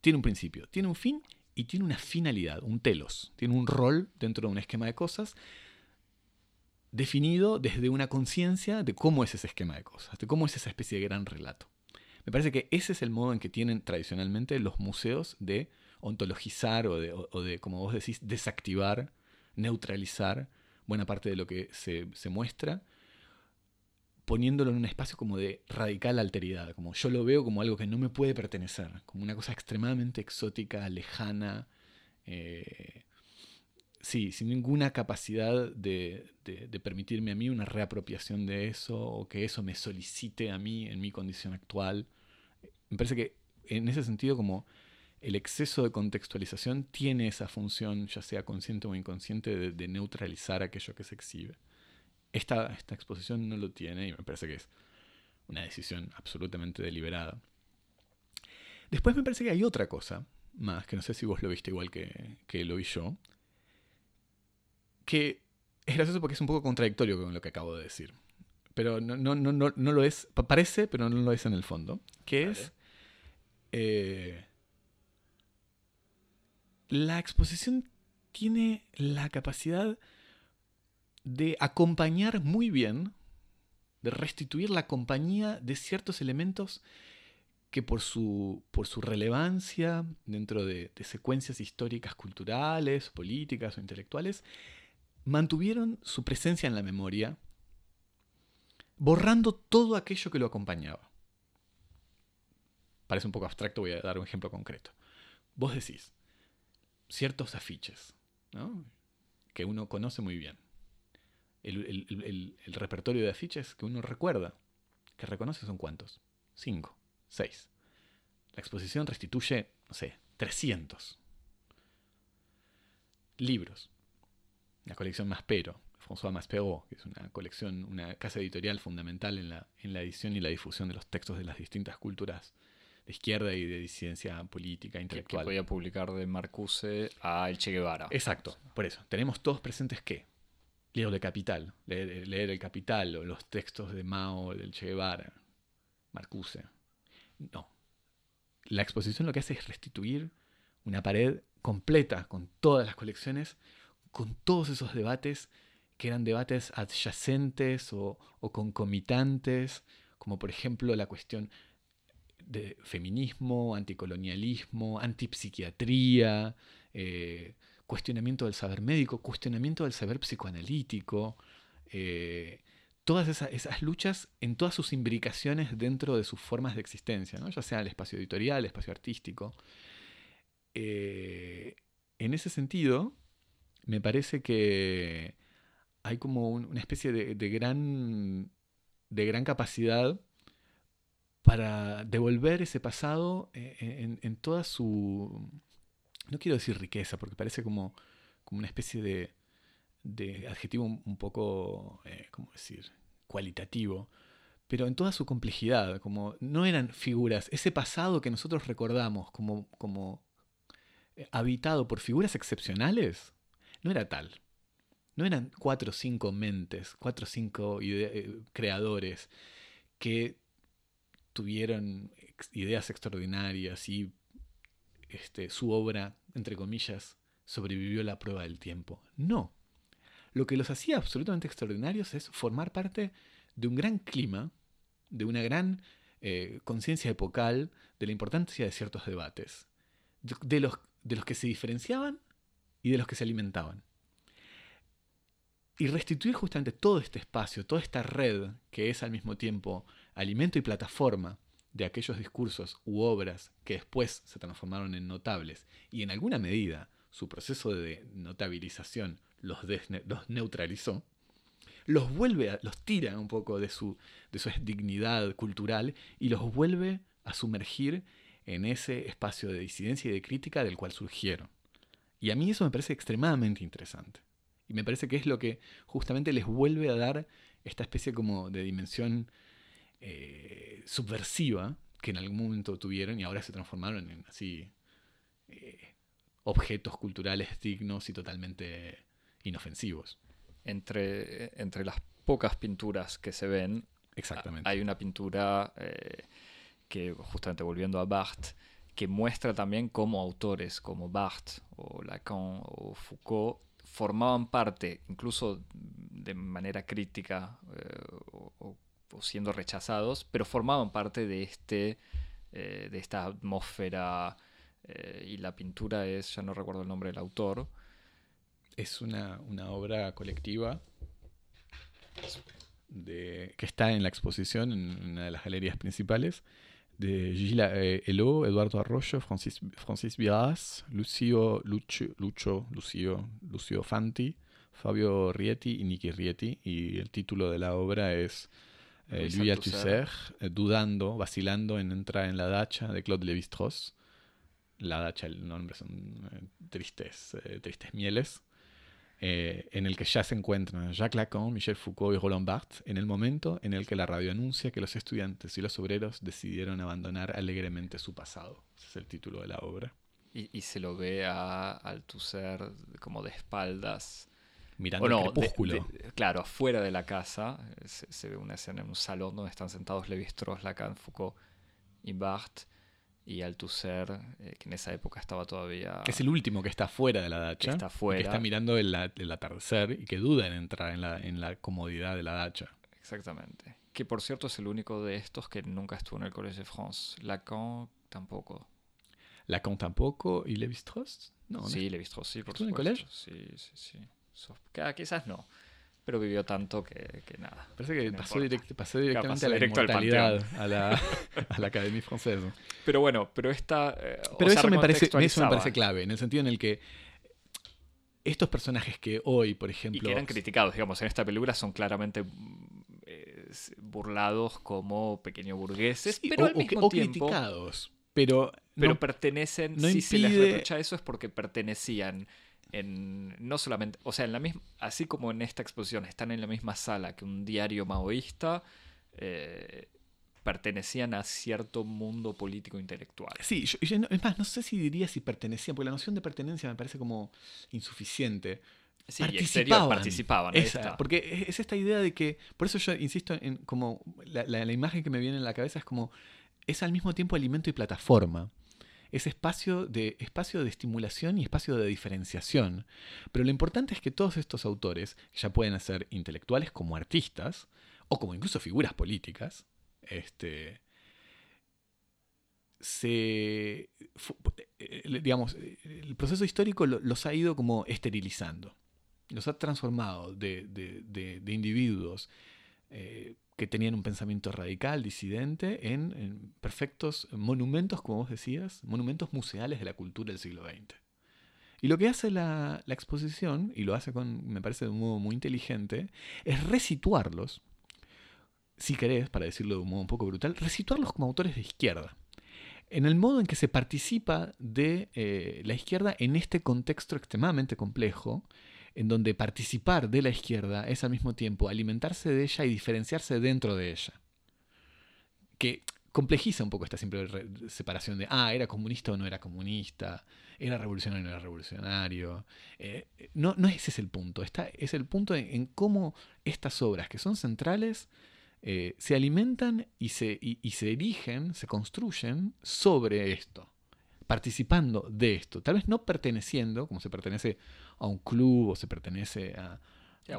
Tiene un principio, tiene un fin y tiene una finalidad, un telos, tiene un rol dentro de un esquema de cosas definido desde una conciencia de cómo es ese esquema de cosas, de cómo es esa especie de gran relato. Me parece que ese es el modo en que tienen tradicionalmente los museos de ontologizar o de, como vos decís, desactivar, neutralizar buena parte de lo que se, muestra, poniéndolo en un espacio como de radical alteridad, como yo lo veo como algo que no me puede pertenecer, como una cosa extremadamente exótica, lejana, eh, sí, sin ninguna capacidad de, de, permitirme a mí una reapropiación de eso o que eso me solicite a mí en mi condición actual me parece que en ese sentido como el exceso de contextualización tiene esa función, ya sea consciente o inconsciente, de, neutralizar aquello que se exhibe. Esta, esta, exposición no lo tiene y me parece que es una decisión absolutamente deliberada. Después me parece que hay otra cosa más, que no sé si vos lo viste igual que, que lo vi yo, que es gracioso porque es un poco contradictorio con lo que acabo de decir. Pero no, no, no, no, no lo es, parece, pero no lo es en el fondo. Que es eh, la exposición tiene la capacidad de acompañar muy bien, de restituir la compañía de ciertos elementos que por su, por su relevancia dentro de, de, secuencias históricas, culturales, políticas o intelectuales, mantuvieron su presencia en la memoria, borrando todo aquello que lo acompañaba parece un poco abstracto, voy a dar un ejemplo concreto. Vos decís, ciertos afiches, que uno conoce muy bien. El, repertorio de afiches que uno recuerda, que reconoce son cuántos? Cinco, seis. La exposición restituye, no sé, 300. Libros. La colección Maspero, François Maspero, que es una colección, una casa editorial fundamental en la, en la edición y la difusión de los textos de las distintas culturas de izquierda y de disidencia política, intelectual. Que, podía publicar de Marcuse a El Che Guevara. Exacto, por eso. Tenemos todos presentes qué? Leo de Capital, leer, El Capital o los textos de Mao, del Che Guevara, Marcuse. No. La exposición lo que hace es restituir una pared completa con todas las colecciones, con todos esos debates que eran debates adyacentes o, concomitantes, como por ejemplo la cuestión de feminismo, anticolonialismo, antipsiquiatría, eh, cuestionamiento del saber médico, cuestionamiento del saber psicoanalítico, eh, todas esas, luchas en todas sus imbricaciones dentro de sus formas de existencia, ya sea el espacio editorial, el espacio artístico. Eh, en ese sentido, me parece que hay como una especie de, gran, de gran capacidad para devolver ese pasado eh, en, toda su, no quiero decir riqueza, porque parece como, como una especie de, de adjetivo un, poco, eh, ¿cómo decir?, cualitativo, pero en toda su complejidad, como no eran figuras, ese pasado que nosotros recordamos como, como eh, habitado por figuras excepcionales, no era tal. No eran cuatro o cinco mentes, cuatro o cinco eh, creadores que tuvieron ideas extraordinarias y este, su obra, entre comillas, sobrevivió a la prueba del tiempo. No. Lo que los hacía absolutamente extraordinarios es formar parte de un gran clima, de una gran eh, conciencia epocal de la importancia de ciertos debates, de los, de los que se diferenciaban y de los que se alimentaban. Y restituir justamente todo este espacio, toda esta red que es al mismo tiempo alimento y plataforma de aquellos discursos u obras que después se transformaron en notables y en alguna medida su proceso de notabilización los, los neutralizó, los vuelve, los tira un poco de su, de su dignidad cultural y los vuelve a sumergir en ese espacio de disidencia y de crítica del cual surgieron. Y a mí eso me parece extremadamente interesante. Y me parece que es lo que justamente les vuelve a dar esta especie como de dimensión eh, subversiva que en algún momento tuvieron y ahora se transformaron en así eh, objetos culturales dignos y totalmente inofensivos. Entre, entre las pocas pinturas que se ven, Exactamente. hay una pintura eh, que, justamente volviendo a Barthes, que muestra también cómo autores como Barthes o Lacan o Foucault formaban parte, incluso de manera crítica eh, o, siendo rechazados, pero formaban parte de, este, eh, de esta atmósfera eh, y la pintura es, ya no recuerdo el nombre del autor. Es una, obra colectiva de, que está en la exposición en una de las galerías principales de Gilles eh, Hello, Eduardo Arroyo, Francis, Francis Viras, Lucio, Lucho, Lucho, Lucio, Lucio Fanti, Fabio Rieti y Nicky Rieti. Y el título de la obra es eh, Louis Althusser, eh, dudando, vacilando en entrar en la dacha de Claude Lévi-Strauss. La dacha, el nombre son eh, tristes, tristes mieles. Eh, en el que ya se encuentran Jacques Lacan, Michel Foucault y Roland Barthes, en el momento en el que la radio anuncia que los estudiantes y los obreros decidieron abandonar alegremente su pasado. Ese es el título de la obra. Y, se lo ve a Althusser como de espaldas. Mirando el crepúsculo. claro, afuera de la casa se, ve una escena en un salón donde están sentados Levi-Strauss, Lacan, Foucault y Barthes y Althusser, eh, que en esa época estaba todavía... Es el último que está fuera de la dacha. Que está fuera. Que está mirando el, el, atardecer y que duda en entrar en la, en la comodidad de la dacha. Exactamente. Que por cierto es el único de estos que nunca estuvo en el Collège de France. Lacan tampoco. Lacan tampoco y Lévi-Strauss? No, sí, Lévi-Strauss sí, por ¿Estuvo en el colegio? Sí, sí, sí. quizás no pero vivió tanto que, nada. Parece que pasó, directamente a la inmortalidad, a la, a la Academia Francesa. Pero bueno, pero esta... Eh, pero eso, me parece, eso me parece clave, en el sentido en el que estos personajes que hoy, por ejemplo... Y que eran criticados, digamos, en esta película son claramente eh, burlados como pequeños burgueses, pero al mismo o criticados, pero... Pero pertenecen, si se les reprocha eso es porque pertenecían en, no solamente, o sea, en la misma, así como en esta exposición están en la misma sala que un diario maoísta, eh, pertenecían a cierto mundo político intelectual. Sí, es más, no sé si diría si pertenecían, porque la noción de pertenencia me parece como insuficiente. Sí, participaban, participaban porque es, esta idea de que, por eso yo insisto en como la, la, imagen que me viene en la cabeza es como, es al mismo tiempo alimento y plataforma. Es espacio de, espacio de estimulación y espacio de diferenciación. Pero lo importante es que todos estos autores, ya pueden ser intelectuales como artistas, o como incluso figuras políticas, este, se, eh, digamos, el proceso histórico los ha ido como esterilizando, los ha transformado de, individuos eh, que tenían un pensamiento radical, disidente, en, perfectos monumentos, como vos decías, monumentos museales de la cultura del siglo XX. Y lo que hace la, exposición, y lo hace con, me parece de un modo muy inteligente, es resituarlos, si querés, para decirlo de un modo un poco brutal, resituarlos como autores de izquierda en el modo en que se participa de eh, la izquierda en este contexto extremadamente complejo, en donde participar de la izquierda es al mismo tiempo alimentarse de ella y diferenciarse dentro de ella. Que complejiza un poco esta simple separación de, ah, era comunista o no era comunista, era revolucionario o no era revolucionario. Eh, no, no ese es el punto, es el punto en cómo estas obras que son centrales eh, se alimentan y se, y, se erigen, se construyen sobre esto, participando de esto, tal vez no perteneciendo, como se pertenece a un club o se pertenece a,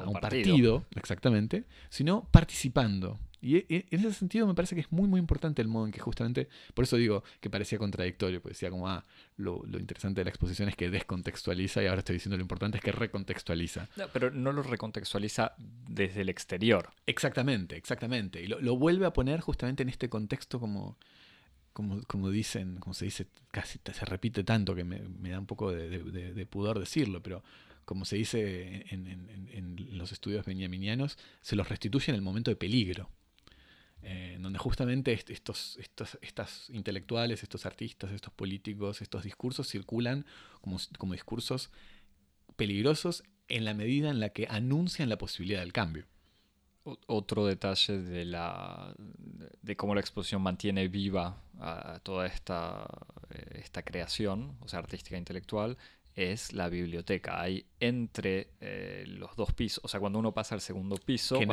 un, partido. exactamente, sino participando. Y e, en ese sentido me parece que es muy, muy importante el modo en que justamente, por eso digo que parecía contradictorio, porque decía como, ah, lo, interesante de la exposición es que descontextualiza y ahora estoy diciendo lo importante es que recontextualiza. pero no lo recontextualiza desde el exterior. Exactamente, exactamente. Y lo, vuelve a poner justamente en este contexto como, como, como dicen, como se dice, casi se repite tanto que me, da un poco de, pudor decirlo, pero como se dice en, en los estudios benjaminianos, se los restituye en el momento de peligro. Eh, donde justamente estos, estos estas intelectuales, estos artistas, estos políticos, estos discursos circulan como, como discursos peligrosos en la medida en la que anuncian la posibilidad del cambio. Otro detalle de, la, de cómo la exposición mantiene viva a toda esta, eh, esta creación, o sea, artística e intelectual, es la biblioteca. Hay entre eh, los dos pisos, o sea, cuando uno pasa al segundo piso... Que,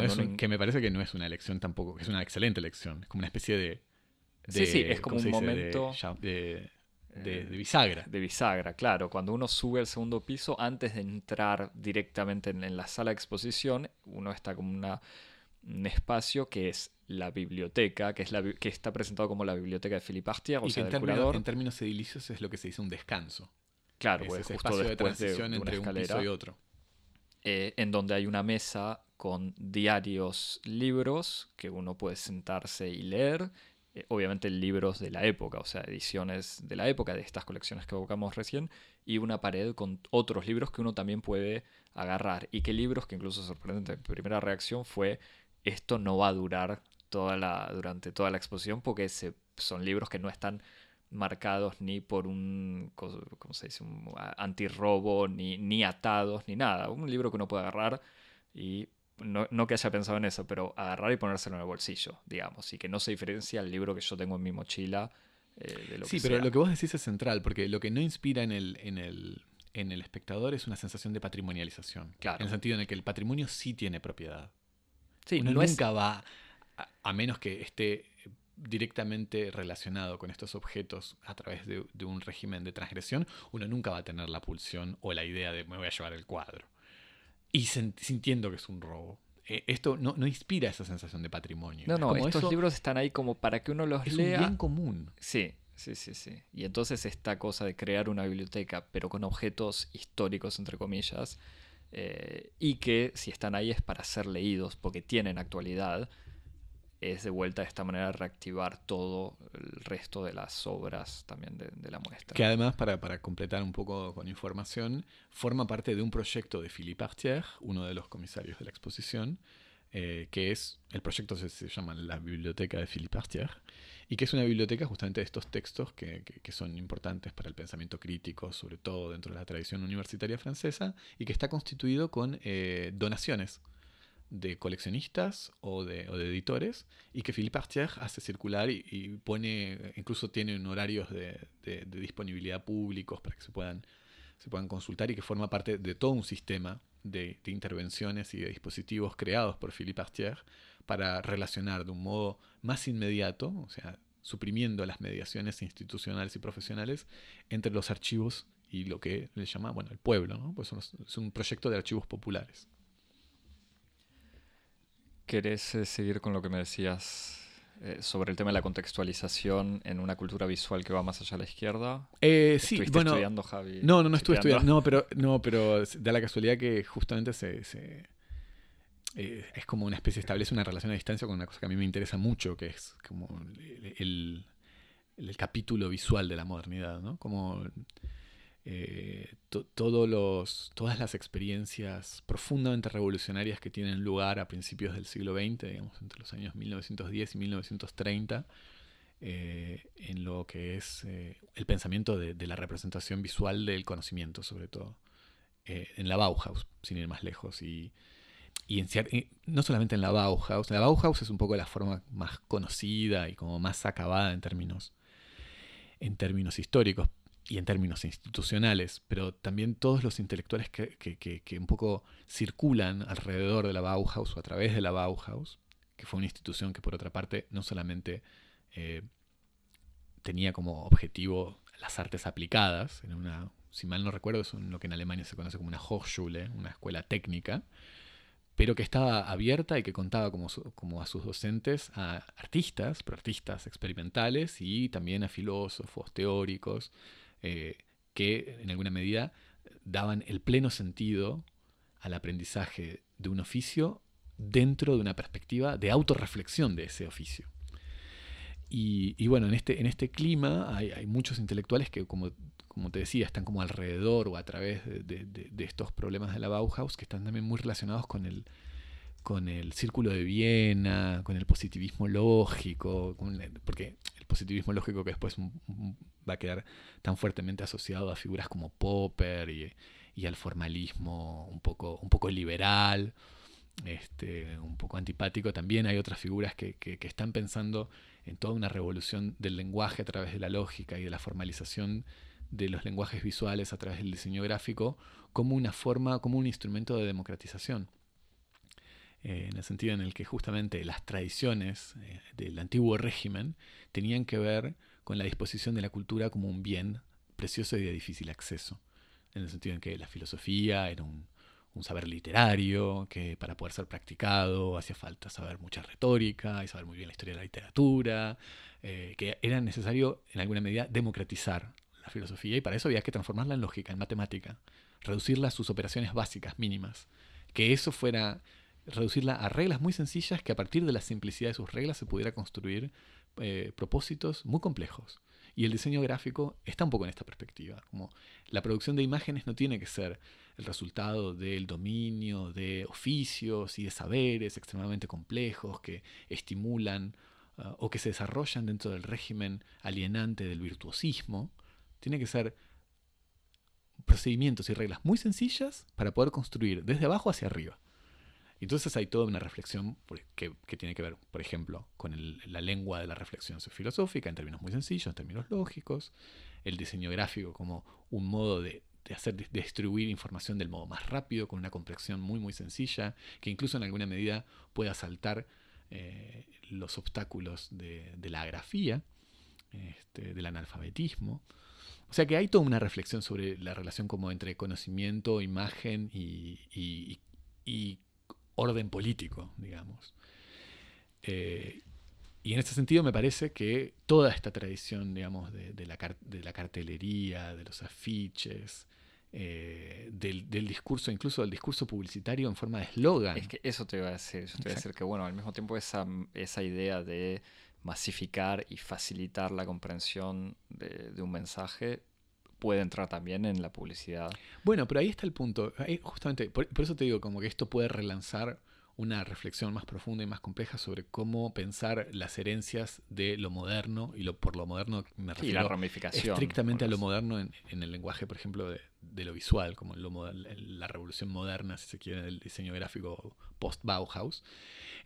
me parece que no es una elección tampoco, que es una excelente elección, es como una especie de... sí, sí, es como un momento... De, de, bisagra. De bisagra, claro. Cuando uno sube al segundo piso, antes de entrar directamente en, la sala de exposición, uno está como una, un espacio que es la biblioteca, que, es la, que está presentado como la biblioteca de Philippe Artier, o sea, en, términos, en términos edilicios es lo que se dice un descanso. Claro, pues, justo espacio de transición entre un piso y otro. Eh, en donde hay una mesa con diarios, libros que uno puede sentarse y leer. Eh, obviamente libros de la época, o sea, ediciones de la época de estas colecciones que evocamos recién, y una pared con otros libros que uno también puede agarrar. Y qué libros que incluso sorprendente, primera reacción fue, esto no va a durar toda la, durante toda la exposición porque son libros que no están marcados ni por un, ¿cómo se dice? un antirrobo, ni, ni atados, ni nada. Un libro que uno puede agarrar y no, no, que haya pensado en eso, pero agarrar y ponérselo en el bolsillo, digamos, y que no se diferencia el libro que yo tengo en mi mochila eh, de lo sí, pero lo que vos decís es central, porque lo que no inspira en el, en el, en el espectador es una sensación de patrimonialización. Claro. En el sentido en el que el patrimonio sí tiene propiedad. Sí, Uno nunca va, a menos que esté directamente relacionado con estos objetos a través de, un régimen de transgresión, uno nunca va a tener la pulsión o la idea de me voy a llevar el cuadro. Y sintiendo que es un robo. E, esto no, inspira esa sensación de patrimonio. No, no, estos libros están ahí como para que uno los lea. Es bien común. Sí, sí, sí, sí. Y entonces esta cosa de crear una biblioteca, pero con objetos históricos, entre comillas, eh, y que si están ahí es para ser leídos, porque tienen actualidad, es de vuelta de esta manera reactivar todo el resto de las obras también de, la muestra. Que además, para, completar un poco con información, forma parte de un proyecto de Philippe Artier, uno de los comisarios de la exposición, eh, que es, el proyecto se, llama la Biblioteca de Philippe Artier, y que es una biblioteca justamente de estos textos que, son importantes para el pensamiento crítico, sobre todo dentro de la tradición universitaria francesa, y que está constituido con eh, donaciones de coleccionistas o de, editores y que Philippe Artier hace circular y, pone, incluso tiene horarios de, disponibilidad públicos para que se puedan, se puedan consultar y que forma parte de todo un sistema de, intervenciones y de dispositivos creados por Philippe Artier para relacionar de un modo más inmediato, o sea, suprimiendo las mediaciones institucionales y profesionales entre los archivos y lo que le llama, bueno, el pueblo, ¿no? Pues es un proyecto de archivos populares. ¿Querés eh, seguir con lo que me decías eh, sobre el tema de la contextualización en una cultura visual que va más allá a la izquierda? Eh, sí, bueno. estudiando, Javi? No, no, no estuve estudiando. No, pero, no, pero da la casualidad que justamente se, es como una especie, establece una relación a distancia con una cosa que a mí me interesa mucho, que es como el, el, capítulo visual de la modernidad, ¿no? Como eh, todos los, todas las experiencias profundamente revolucionarias que tienen lugar a principios del siglo XX, digamos, entre los años 1910 y 1930, eh, en lo que es eh, el pensamiento de, la representación visual del conocimiento, sobre todo, en la Bauhaus, sin ir más lejos. Y, y no solamente en la Bauhaus, la Bauhaus es un poco la forma más conocida y como más acabada en términos, en términos históricos, y en términos institucionales, pero también todos los intelectuales que, un poco circulan alrededor de la Bauhaus o a través de la Bauhaus, que fue una institución que por otra parte no solamente eh, tenía como objetivo las artes aplicadas, en una, si mal no recuerdo, es lo que en Alemania se conoce como una Hochschule, una escuela técnica, pero que estaba abierta y que contaba como, como, a sus docentes a artistas, pero artistas experimentales y también a filósofos, teóricos, eh, que en alguna medida daban el pleno sentido al aprendizaje de un oficio dentro de una perspectiva de autorreflexión de ese oficio. Y, bueno, en este, en este clima hay, muchos intelectuales que, como, como, te decía, están como alrededor o a través de, estos problemas de la Bauhaus, que están también muy relacionados con el, con el círculo de Viena, con el positivismo lógico, porque positivismo lógico que después va a quedar tan fuertemente asociado a figuras como Popper y, al formalismo un poco, un poco liberal, este, un poco antipático. También hay otras figuras que, están pensando en toda una revolución del lenguaje a través de la lógica y de la formalización de los lenguajes visuales a través del diseño gráfico como una forma, como un instrumento de democratización. Eh, en el sentido en el que justamente las tradiciones eh, del antiguo régimen tenían que ver con la disposición de la cultura como un bien precioso y de difícil acceso, en el sentido en que la filosofía era un, saber literario, que para poder ser practicado hacía falta saber mucha retórica y saber muy bien la historia de la literatura, eh, que era necesario en alguna medida democratizar la filosofía y para eso había que transformarla en lógica, en matemática, reducirla a sus operaciones básicas, mínimas, que eso fuera reducirla a reglas muy sencillas que a partir de la simplicidad de sus reglas se pudiera construir eh, propósitos muy complejos. Y el diseño gráfico está un poco en esta perspectiva, como la producción de imágenes no tiene que ser el resultado del dominio de oficios y de saberes extremadamente complejos que estimulan uh, o que se desarrollan dentro del régimen alienante del virtuosismo. Tiene que ser procedimientos y reglas muy sencillas para poder construir desde abajo hacia arriba. Entonces hay toda una reflexión que, tiene que ver, por ejemplo, con la lengua de la reflexión filosófica en términos muy sencillos, en términos lógicos, el diseño gráfico como un modo de, hacer distribuir información del modo más rápido, con una comprensión muy muy sencilla, que incluso en alguna medida pueda saltar eh, los obstáculos de, la grafía, este, del analfabetismo. O sea que hay toda una reflexión sobre la relación como entre conocimiento, imagen y, y, y orden político, digamos. Eh, y en este sentido me parece que toda esta tradición, digamos, de, la, de la, cartelería, de los afiches, eh, del, discurso, incluso del discurso publicitario en forma de eslogan. Es que eso te iba a decir, yo te iba a decir que, bueno, al mismo tiempo esa, esa idea de masificar y facilitar la comprensión de un mensaje puede entrar también en la publicidad. Bueno, pero ahí está el punto. justamente, por, eso te digo, como que esto puede relanzar una reflexión más profunda y más compleja sobre cómo pensar las herencias de lo moderno, y lo, por lo moderno me refiero la ramificación, estrictamente a lo moderno en, el lenguaje, por ejemplo, de, lo visual, como la revolución moderna, si se quiere, del diseño gráfico post-Bauhaus,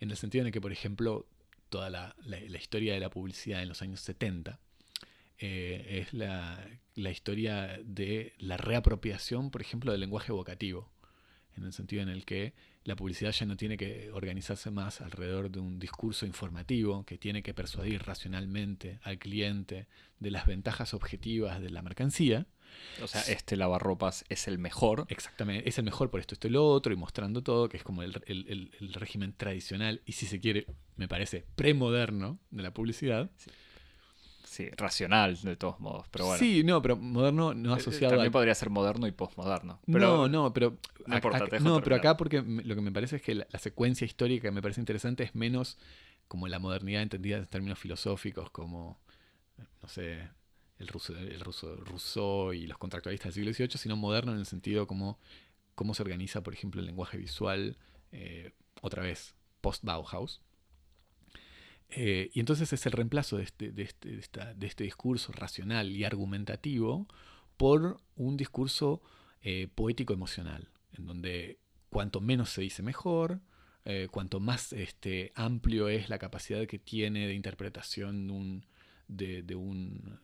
en el sentido en el que, por ejemplo, toda la, la historia de la publicidad en los años 70, eh, es la, historia de la reapropiación, por ejemplo, del lenguaje evocativo. en el sentido en el que la publicidad ya no tiene que organizarse más alrededor de un discurso informativo que tiene que persuadir racionalmente al cliente de las ventajas objetivas de la mercancía. O sea, este lavarropas es el mejor. Exactamente, es el mejor por esto, esto y lo otro, y mostrando todo, que es como el, el régimen tradicional y si se quiere, me parece, premoderno de la publicidad. Sí sí, racional de todos modos, pero bueno. Sí, no, pero moderno no eh, asociado También podría ser moderno y postmoderno. no, no, pero no, acá, no pero acá porque lo que me parece es que la, secuencia histórica que me parece interesante es menos como la modernidad entendida en términos filosóficos como no sé, el ruso, el ruso Rousseau y los contractualistas del siglo XVIII, sino moderno en el sentido como cómo se organiza, por ejemplo, el lenguaje visual, eh, otra vez, post-Bauhaus. Eh, y entonces es el reemplazo este, de este, de, este, discurso racional y argumentativo por un discurso eh, poético-emocional, en donde cuanto menos se dice mejor, eh, cuanto más este, amplio es la capacidad que tiene de interpretación de un, de,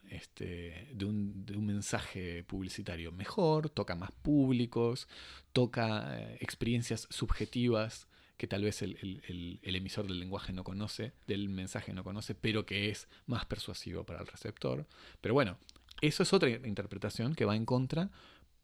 este, de, un, de un, mensaje publicitario mejor, toca más públicos, toca experiencias subjetivas que tal vez el, emisor del lenguaje no conoce, del mensaje no conoce, pero que es más persuasivo para el receptor. Pero bueno, eso es otra interpretación que va en contra,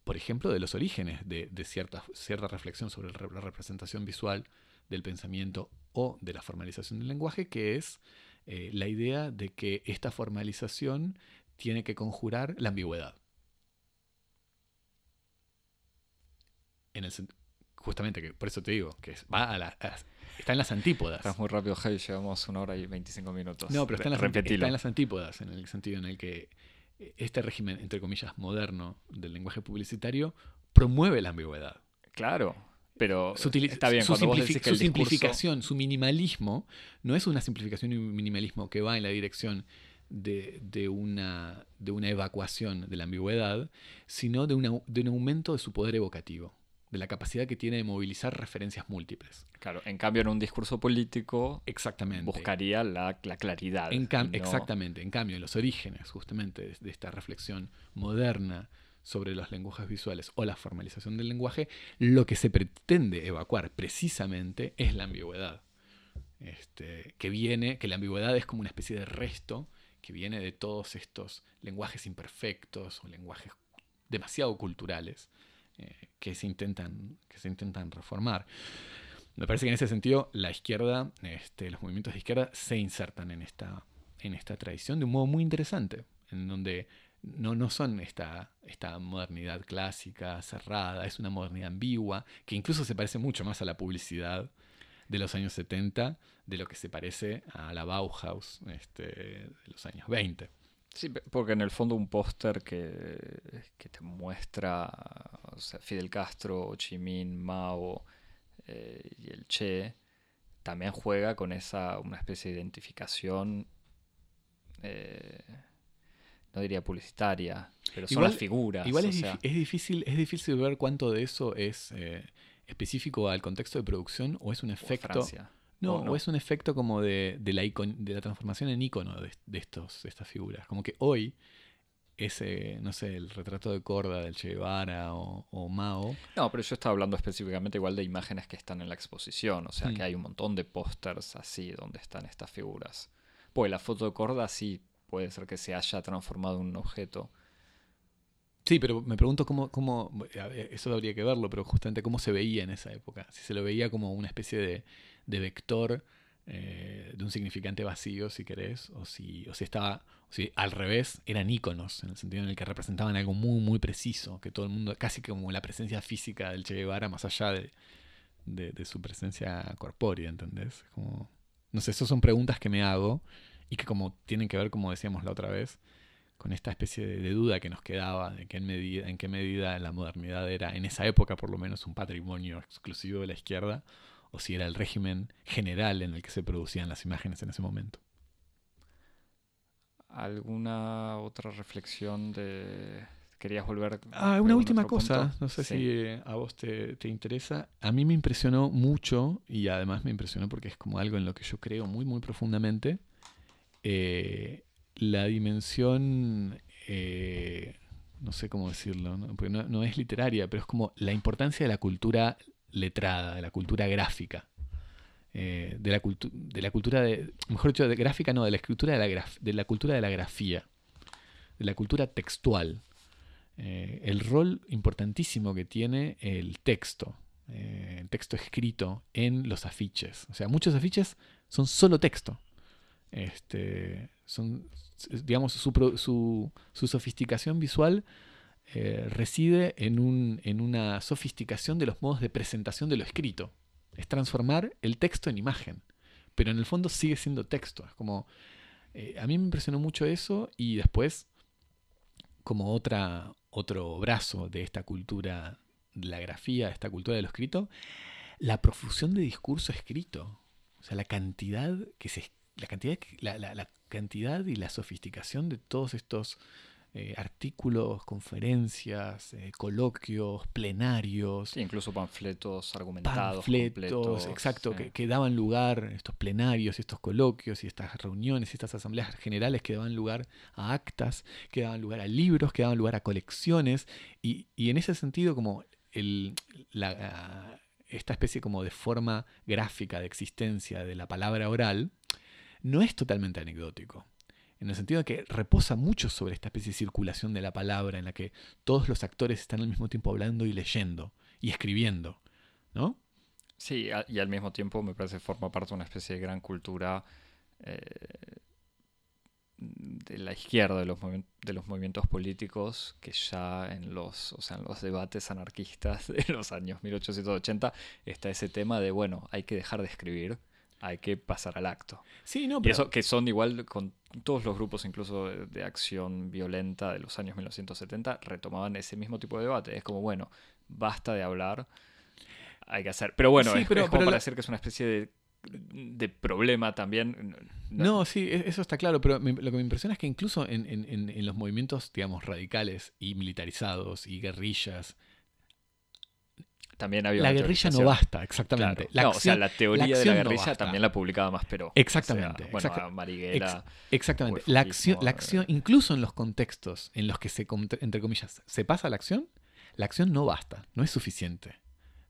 por ejemplo, de los orígenes de, cierta, cierta reflexión sobre la representación visual del pensamiento o de la formalización del lenguaje, que es eh, la idea de que esta formalización tiene que conjurar la ambigüedad. En el, justamente, que por eso te digo, que va a la, está en las antípodas. Estás muy rápido, Javi, llevamos una hora y 25 minutos. No, pero está en, las, está en las antípodas, en el sentido en el que este régimen, entre comillas, moderno del lenguaje publicitario promueve la ambigüedad. Claro, pero su, está bien, su, su simplificación, su minimalismo, no es una simplificación y un minimalismo que va en la dirección de, de, una, de una evacuación de la ambigüedad, sino de, una, de un aumento de su poder evocativo de la capacidad que tiene de movilizar referencias múltiples. Claro, en cambio en un discurso político exactamente. buscaría la, claridad. Exactamente, en cambio en los orígenes justamente de, esta reflexión moderna sobre los lenguajes visuales o la formalización del lenguaje, lo que se pretende evacuar precisamente es la ambigüedad. Este, que viene, que la ambigüedad es como una especie de resto que viene de todos estos lenguajes imperfectos o lenguajes demasiado culturales eh, que, se intentan, que se intentan reformar. Me parece que en ese sentido la izquierda, este, los movimientos de izquierda se insertan en esta, en esta tradición de un modo muy interesante, en donde no, no son esta, esta modernidad clásica, cerrada, es una modernidad ambigua, que incluso se parece mucho más a la publicidad de los años 70 de lo que se parece a la Bauhaus este, de los años 20. Sí, porque en el fondo un póster que, te muestra Fidel Castro, Ho Chi Minh, Mao eh, y el Che, también juega con esa una especie de identificación, eh, no diría publicitaria, pero son las figuras. Igual es, difícil, es difícil ver cuánto de eso es eh, específico al contexto de producción o es un efecto... No, o, es un efecto como de, la, de la transformación en icono de, estos, estas figuras. Como que hoy ese, no sé, el retrato de Corda del Che Guevara o, Mao. No, pero yo estaba hablando específicamente igual de imágenes que están en la exposición. O sea, que mm. hay un montón de pósters así donde están estas figuras. Pues la foto de Corda sí puede ser que se haya transformado en un objeto. Sí, pero me pregunto cómo, cómo, eso habría que verlo, pero justamente cómo se veía en esa época. Si se lo veía como una especie de, de vector eh, de un significante vacío, si querés, o si, o si estaba, si al revés, eran íconos, en el sentido en el que representaban algo muy, muy preciso, que todo el mundo, casi como la presencia física del Che Guevara, más allá de, de, su presencia corpórea, ¿entendés? Como, no sé, esas son preguntas que me hago y que como tienen que ver, como decíamos la otra vez, con esta especie de, duda que nos quedaba de en, medida, en qué medida la modernidad era, en esa época por lo menos, un patrimonio exclusivo de la izquierda, o si era el régimen general en el que se producían las imágenes en ese momento. ¿Alguna otra reflexión de... ¿Querías volver? Ah, una última cosa, no sé si eh, a vos te, interesa. A mí me impresionó mucho y además me impresionó porque es como algo en lo que yo creo muy, muy profundamente. Eh, la dimensión, eh, no sé cómo decirlo, porque no, es literaria, pero es como la importancia de la cultura letrada, de la cultura gráfica. Eh, de, la de la cultura de, mejor dicho, de gráfica, no, de la escritura de la, de la cultura de la grafía, de la cultura textual. Eh, el rol importantísimo que tiene el texto, eh, el texto escrito en los afiches. O sea, muchos afiches son solo texto. Este, son, digamos, su, sofisticación visual eh, reside en, un, en una sofisticación de los modos de presentación de lo escrito. Es transformar el texto en imagen, pero en el fondo sigue siendo texto. Es como, a mí me impresionó mucho eso y después, como otra, otro brazo de esta cultura de la grafía, esta cultura de lo escrito, la profusión de discurso escrito. O sea, la cantidad que se la cantidad, la, la cantidad y la sofisticación de todos estos eh, artículos, conferencias, eh, coloquios, plenarios. incluso panfletos argumentados. Panfletos, exacto, que, daban lugar, estos plenarios, estos coloquios y estas reuniones y estas asambleas generales que daban lugar a actas, que daban lugar a libros, que daban lugar a colecciones. Y, en ese sentido, como el, esta especie como de forma gráfica de existencia de la palabra oral, no es totalmente anecdótico en el sentido de que reposa mucho sobre esta especie de circulación de la palabra en la que todos los actores están al mismo tiempo hablando y leyendo y escribiendo, ¿no? Sí, y al mismo tiempo me parece forma parte de una especie de gran cultura eh, de la izquierda, de los, de los movimientos políticos, que ya en los, o sea, en los debates anarquistas de los años 1880 está ese tema de, bueno, hay que dejar de escribir hay que pasar al acto. Sí, no, pero... Y eso que son igual con todos los grupos, incluso de, acción violenta de los años 1970, retomaban ese mismo tipo de debate. Es como, bueno, basta de hablar, hay que hacer. Pero bueno, es, como para decir que es una especie de, problema también. No, sí, e, eso está claro, pero lo que me impresiona es que incluso en, en, los movimientos, digamos, radicales y militarizados y guerrillas, también había la guerrilla no basta, exactamente. La o sea, la teoría de la guerrilla también la publicaba más pero Exactamente. bueno, Mariguera. exactamente. La acción, la acción, incluso en los contextos en los que se, entre comillas, se pasa la acción, la acción no basta, no es suficiente.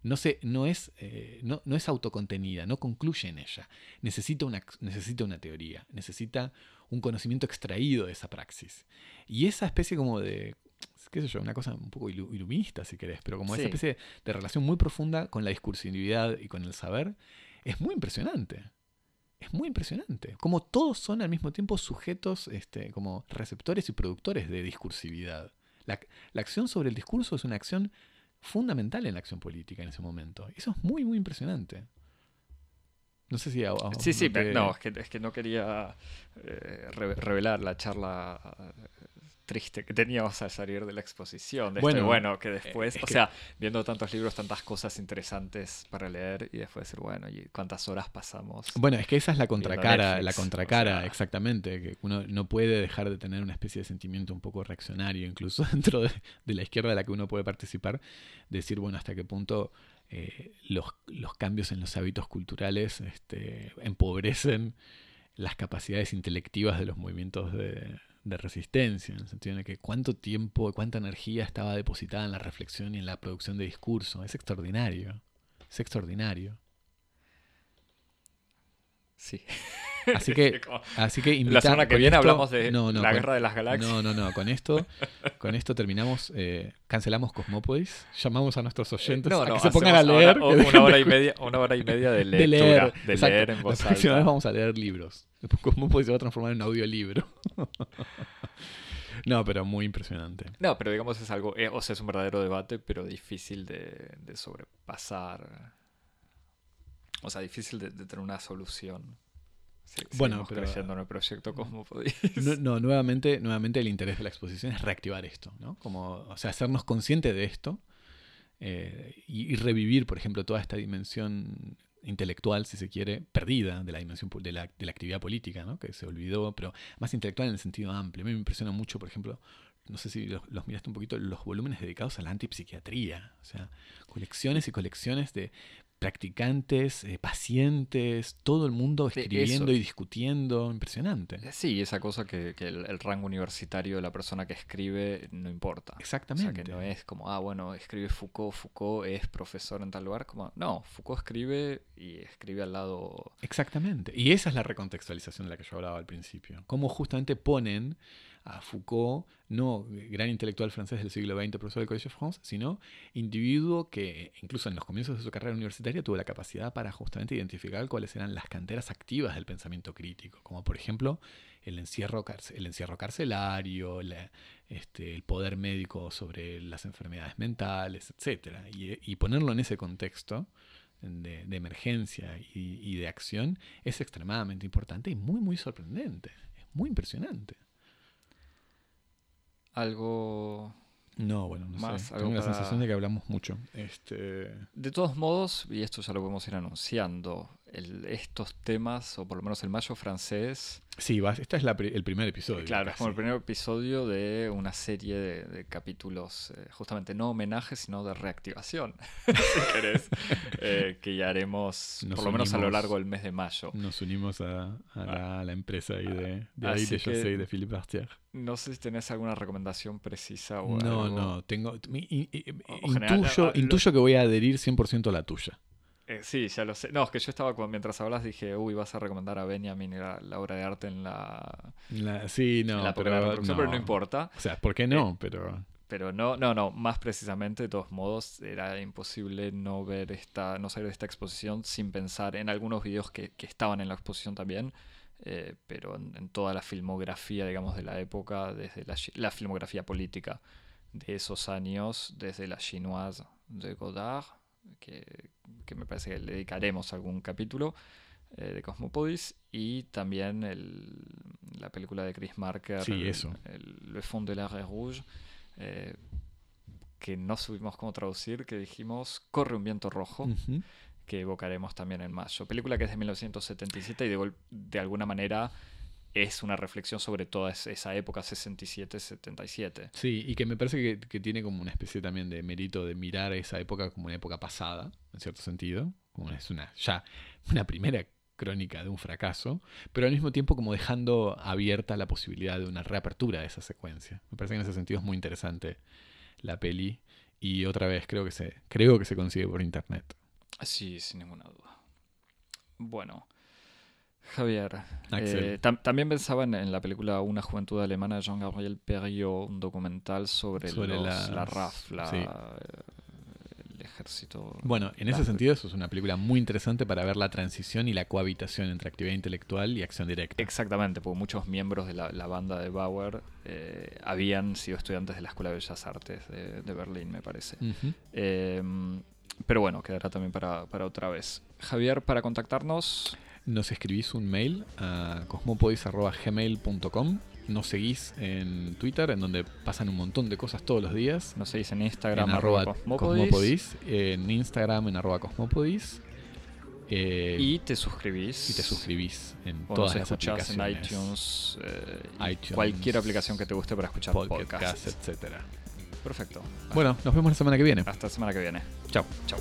No, se, no, es, eh, no, no, es autocontenida, no concluye en ella. Necesita una, necesita una teoría, necesita un conocimiento extraído de esa praxis. Y esa especie como de qué sé yo, una cosa un poco iluminista si querés, pero como esa especie de relación muy profunda con la discursividad y con el saber, es muy impresionante. Es muy impresionante. Como todos son al mismo tiempo sujetos, este, como receptores y productores de discursividad. La, acción sobre el discurso es una acción fundamental en la acción política en ese momento. Eso es muy, muy impresionante. No sé si... sí, sí, no, es que, es que no quería eh, revelar la charla triste que teníamos al salir de la exposición. De bueno, bueno, que después, o sea, viendo tantos libros, tantas cosas interesantes para leer y después decir, bueno, ¿y cuántas horas pasamos? Bueno, es que esa es la contracara, la contracara, exactamente, que uno no puede dejar de tener una especie de sentimiento un poco reaccionario, incluso dentro de, la izquierda de la que uno puede participar, decir, bueno, hasta qué punto eh, los, los, cambios en los hábitos culturales este, empobrecen las capacidades intelectivas de los movimientos de de resistencia, en el sentido de que cuánto tiempo, cuánta energía estaba depositada en la reflexión y en la producción de discurso. Es extraordinario. Es extraordinario. Sí. Así que, así que La semana que viene hablamos de la guerra de las galaxias. No, no, no. Con esto, con esto terminamos, eh, cancelamos Cosmópolis, llamamos a nuestros oyentes a que se pongan a leer. una, hora y media, una hora y media de lectura, de leer, en voz La próxima vez vamos a leer libros. Cosmópolis se va a transformar en un audiolibro. No, pero muy impresionante. No, pero digamos es algo, eh, o sea, es un verdadero debate, pero difícil de, sobrepasar. O sea, difícil de tener una solución bueno, pero, creciendo en el proyecto como No, no, nuevamente, nuevamente el interés de la exposición es reactivar esto, ¿no? Como, o sea, hacernos conscientes de esto eh, y, revivir, por ejemplo, toda esta dimensión intelectual, si se quiere, perdida de la dimensión de la, de la actividad política, ¿no? Que se olvidó, pero más intelectual en el sentido amplio. A mí me impresiona mucho, por ejemplo, no sé si los, los, miraste un poquito, los volúmenes dedicados a la antipsiquiatría. O sea, colecciones y colecciones de practicantes, eh, pacientes, todo el mundo escribiendo eso. y discutiendo. Impresionante. Eh, Sí, esa cosa que, que el, el rango universitario de la persona que escribe no importa. O Exactamente. sea, que no es como, ah, bueno, escribe Foucault, Foucault es profesor en tal lugar. Como, no, Foucault escribe y escribe al lado. Exactamente. Y esa es la recontextualización de la que yo hablaba al principio. Cómo justamente ponen a Foucault, no gran intelectual francés del siglo XX, profesor del Collège de France, sino individuo que incluso en los comienzos de su carrera universitaria tuvo la capacidad para justamente identificar cuáles eran las canteras activas del pensamiento crítico, como por ejemplo el encierro, el encierro carcelario, la- este, el poder médico sobre las enfermedades mentales, etc. Y, ponerlo en ese contexto de, de emergencia y, y de acción es extremadamente importante y muy, muy sorprendente. Es muy impresionante. Algo. No, bueno, no Más, sé. Tengo la para- sensación de que hablamos mucho. Este, De todos modos, y esto ya lo podemos ir anunciando, el- estos temas, o por lo menos el mayo francés, sí, este es la el primer episodio. claro, es como el primer episodio de una serie de, de capítulos, eh, justamente no homenaje, sino de reactivación, si querés, eh, que ya haremos Nos por lo menos a lo largo del mes de mayo. Nos unimos a, a la, a la empresa ahí de, de ahí, de José y de Philippe Bartier. No sé si tenés alguna recomendación precisa o No, algo. no, tengo, mi- O- general, intuyo, ah, lo- intuyo que voy a adherir 100% a la tuya. Eh, sí, ya lo sé. No, es que yo estaba, cuando- mientras hablas, dije, uy, vas a recomendar a Benjamin la, la obra de arte en la, La- sí, no, en la pero, reproducción, pero no importa. O sea, ¿por qué no? Pero Pero no, no, no, más precisamente, de todos modos, era imposible no ver esta, no salir de esta exposición sin pensar en algunos videos que, que estaban en la exposición también, eh, pero en, en toda la filmografía, digamos, de la época, desde la, la filmografía política de esos años, desde la chinoise de Godard, que, que me parece que le dedicaremos algún capítulo, eh, de Cosmopodis, y también el- la película de Chris Marker, Sí, eso. el Le Fond de la Rouge, eh, que no supimos cómo traducir, que dijimos Corre un viento rojo, que evocaremos también en mayo. Película que es de 1977 y de alguna manera es una reflexión sobre toda es- esa época 67-77. Sí, y que me parece que, que tiene como una especie también de mérito de mirar esa época como una época pasada, en cierto sentido, como es una ya una primera crónica de un fracaso, pero al mismo tiempo como dejando abierta la posibilidad de una reapertura de esa secuencia. Me parece que en ese sentido es muy interesante la peli y otra vez creo que se creo que se consigue por internet. Sí, sin ninguna duda. Bueno, Javier, eh, tam- también pensaba en, en la película Una juventud alemana de Jean-Gabriel Perriot, un documental sobre, Sobre los- las- la RAF, la- sí. el ejército. Bueno, en ese sentido eso es una película muy interesante para ver la transición y la cohabitación entre actividad intelectual y acción directa. Exactamente, porque muchos miembros de la, la banda de Bauer eh, habían sido estudiantes de la Escuela de Bellas Artes de, de Berlín, me parece. Eh, pero bueno, quedará también para, para otra vez. Javier, para contactarnos, Nos escribís un mail a cosmopodis.gmail.com. Nos seguís en Twitter, en donde pasan un montón de cosas todos los días. nos seguís en Instagram, en arroba Cosmopodis, cosmopodis, en Instagram en arroba cosmopodis. eh, y te suscribís. y te suscribís en O todas nos las escuchás en aplicaciones. iTunes, eh, iTunes, cualquier aplicación que te guste para escuchar Podcast, podcasts. etcétera. Perfecto. Bueno, nos vemos la semana que viene. Hasta la semana que viene. Chao. Chao.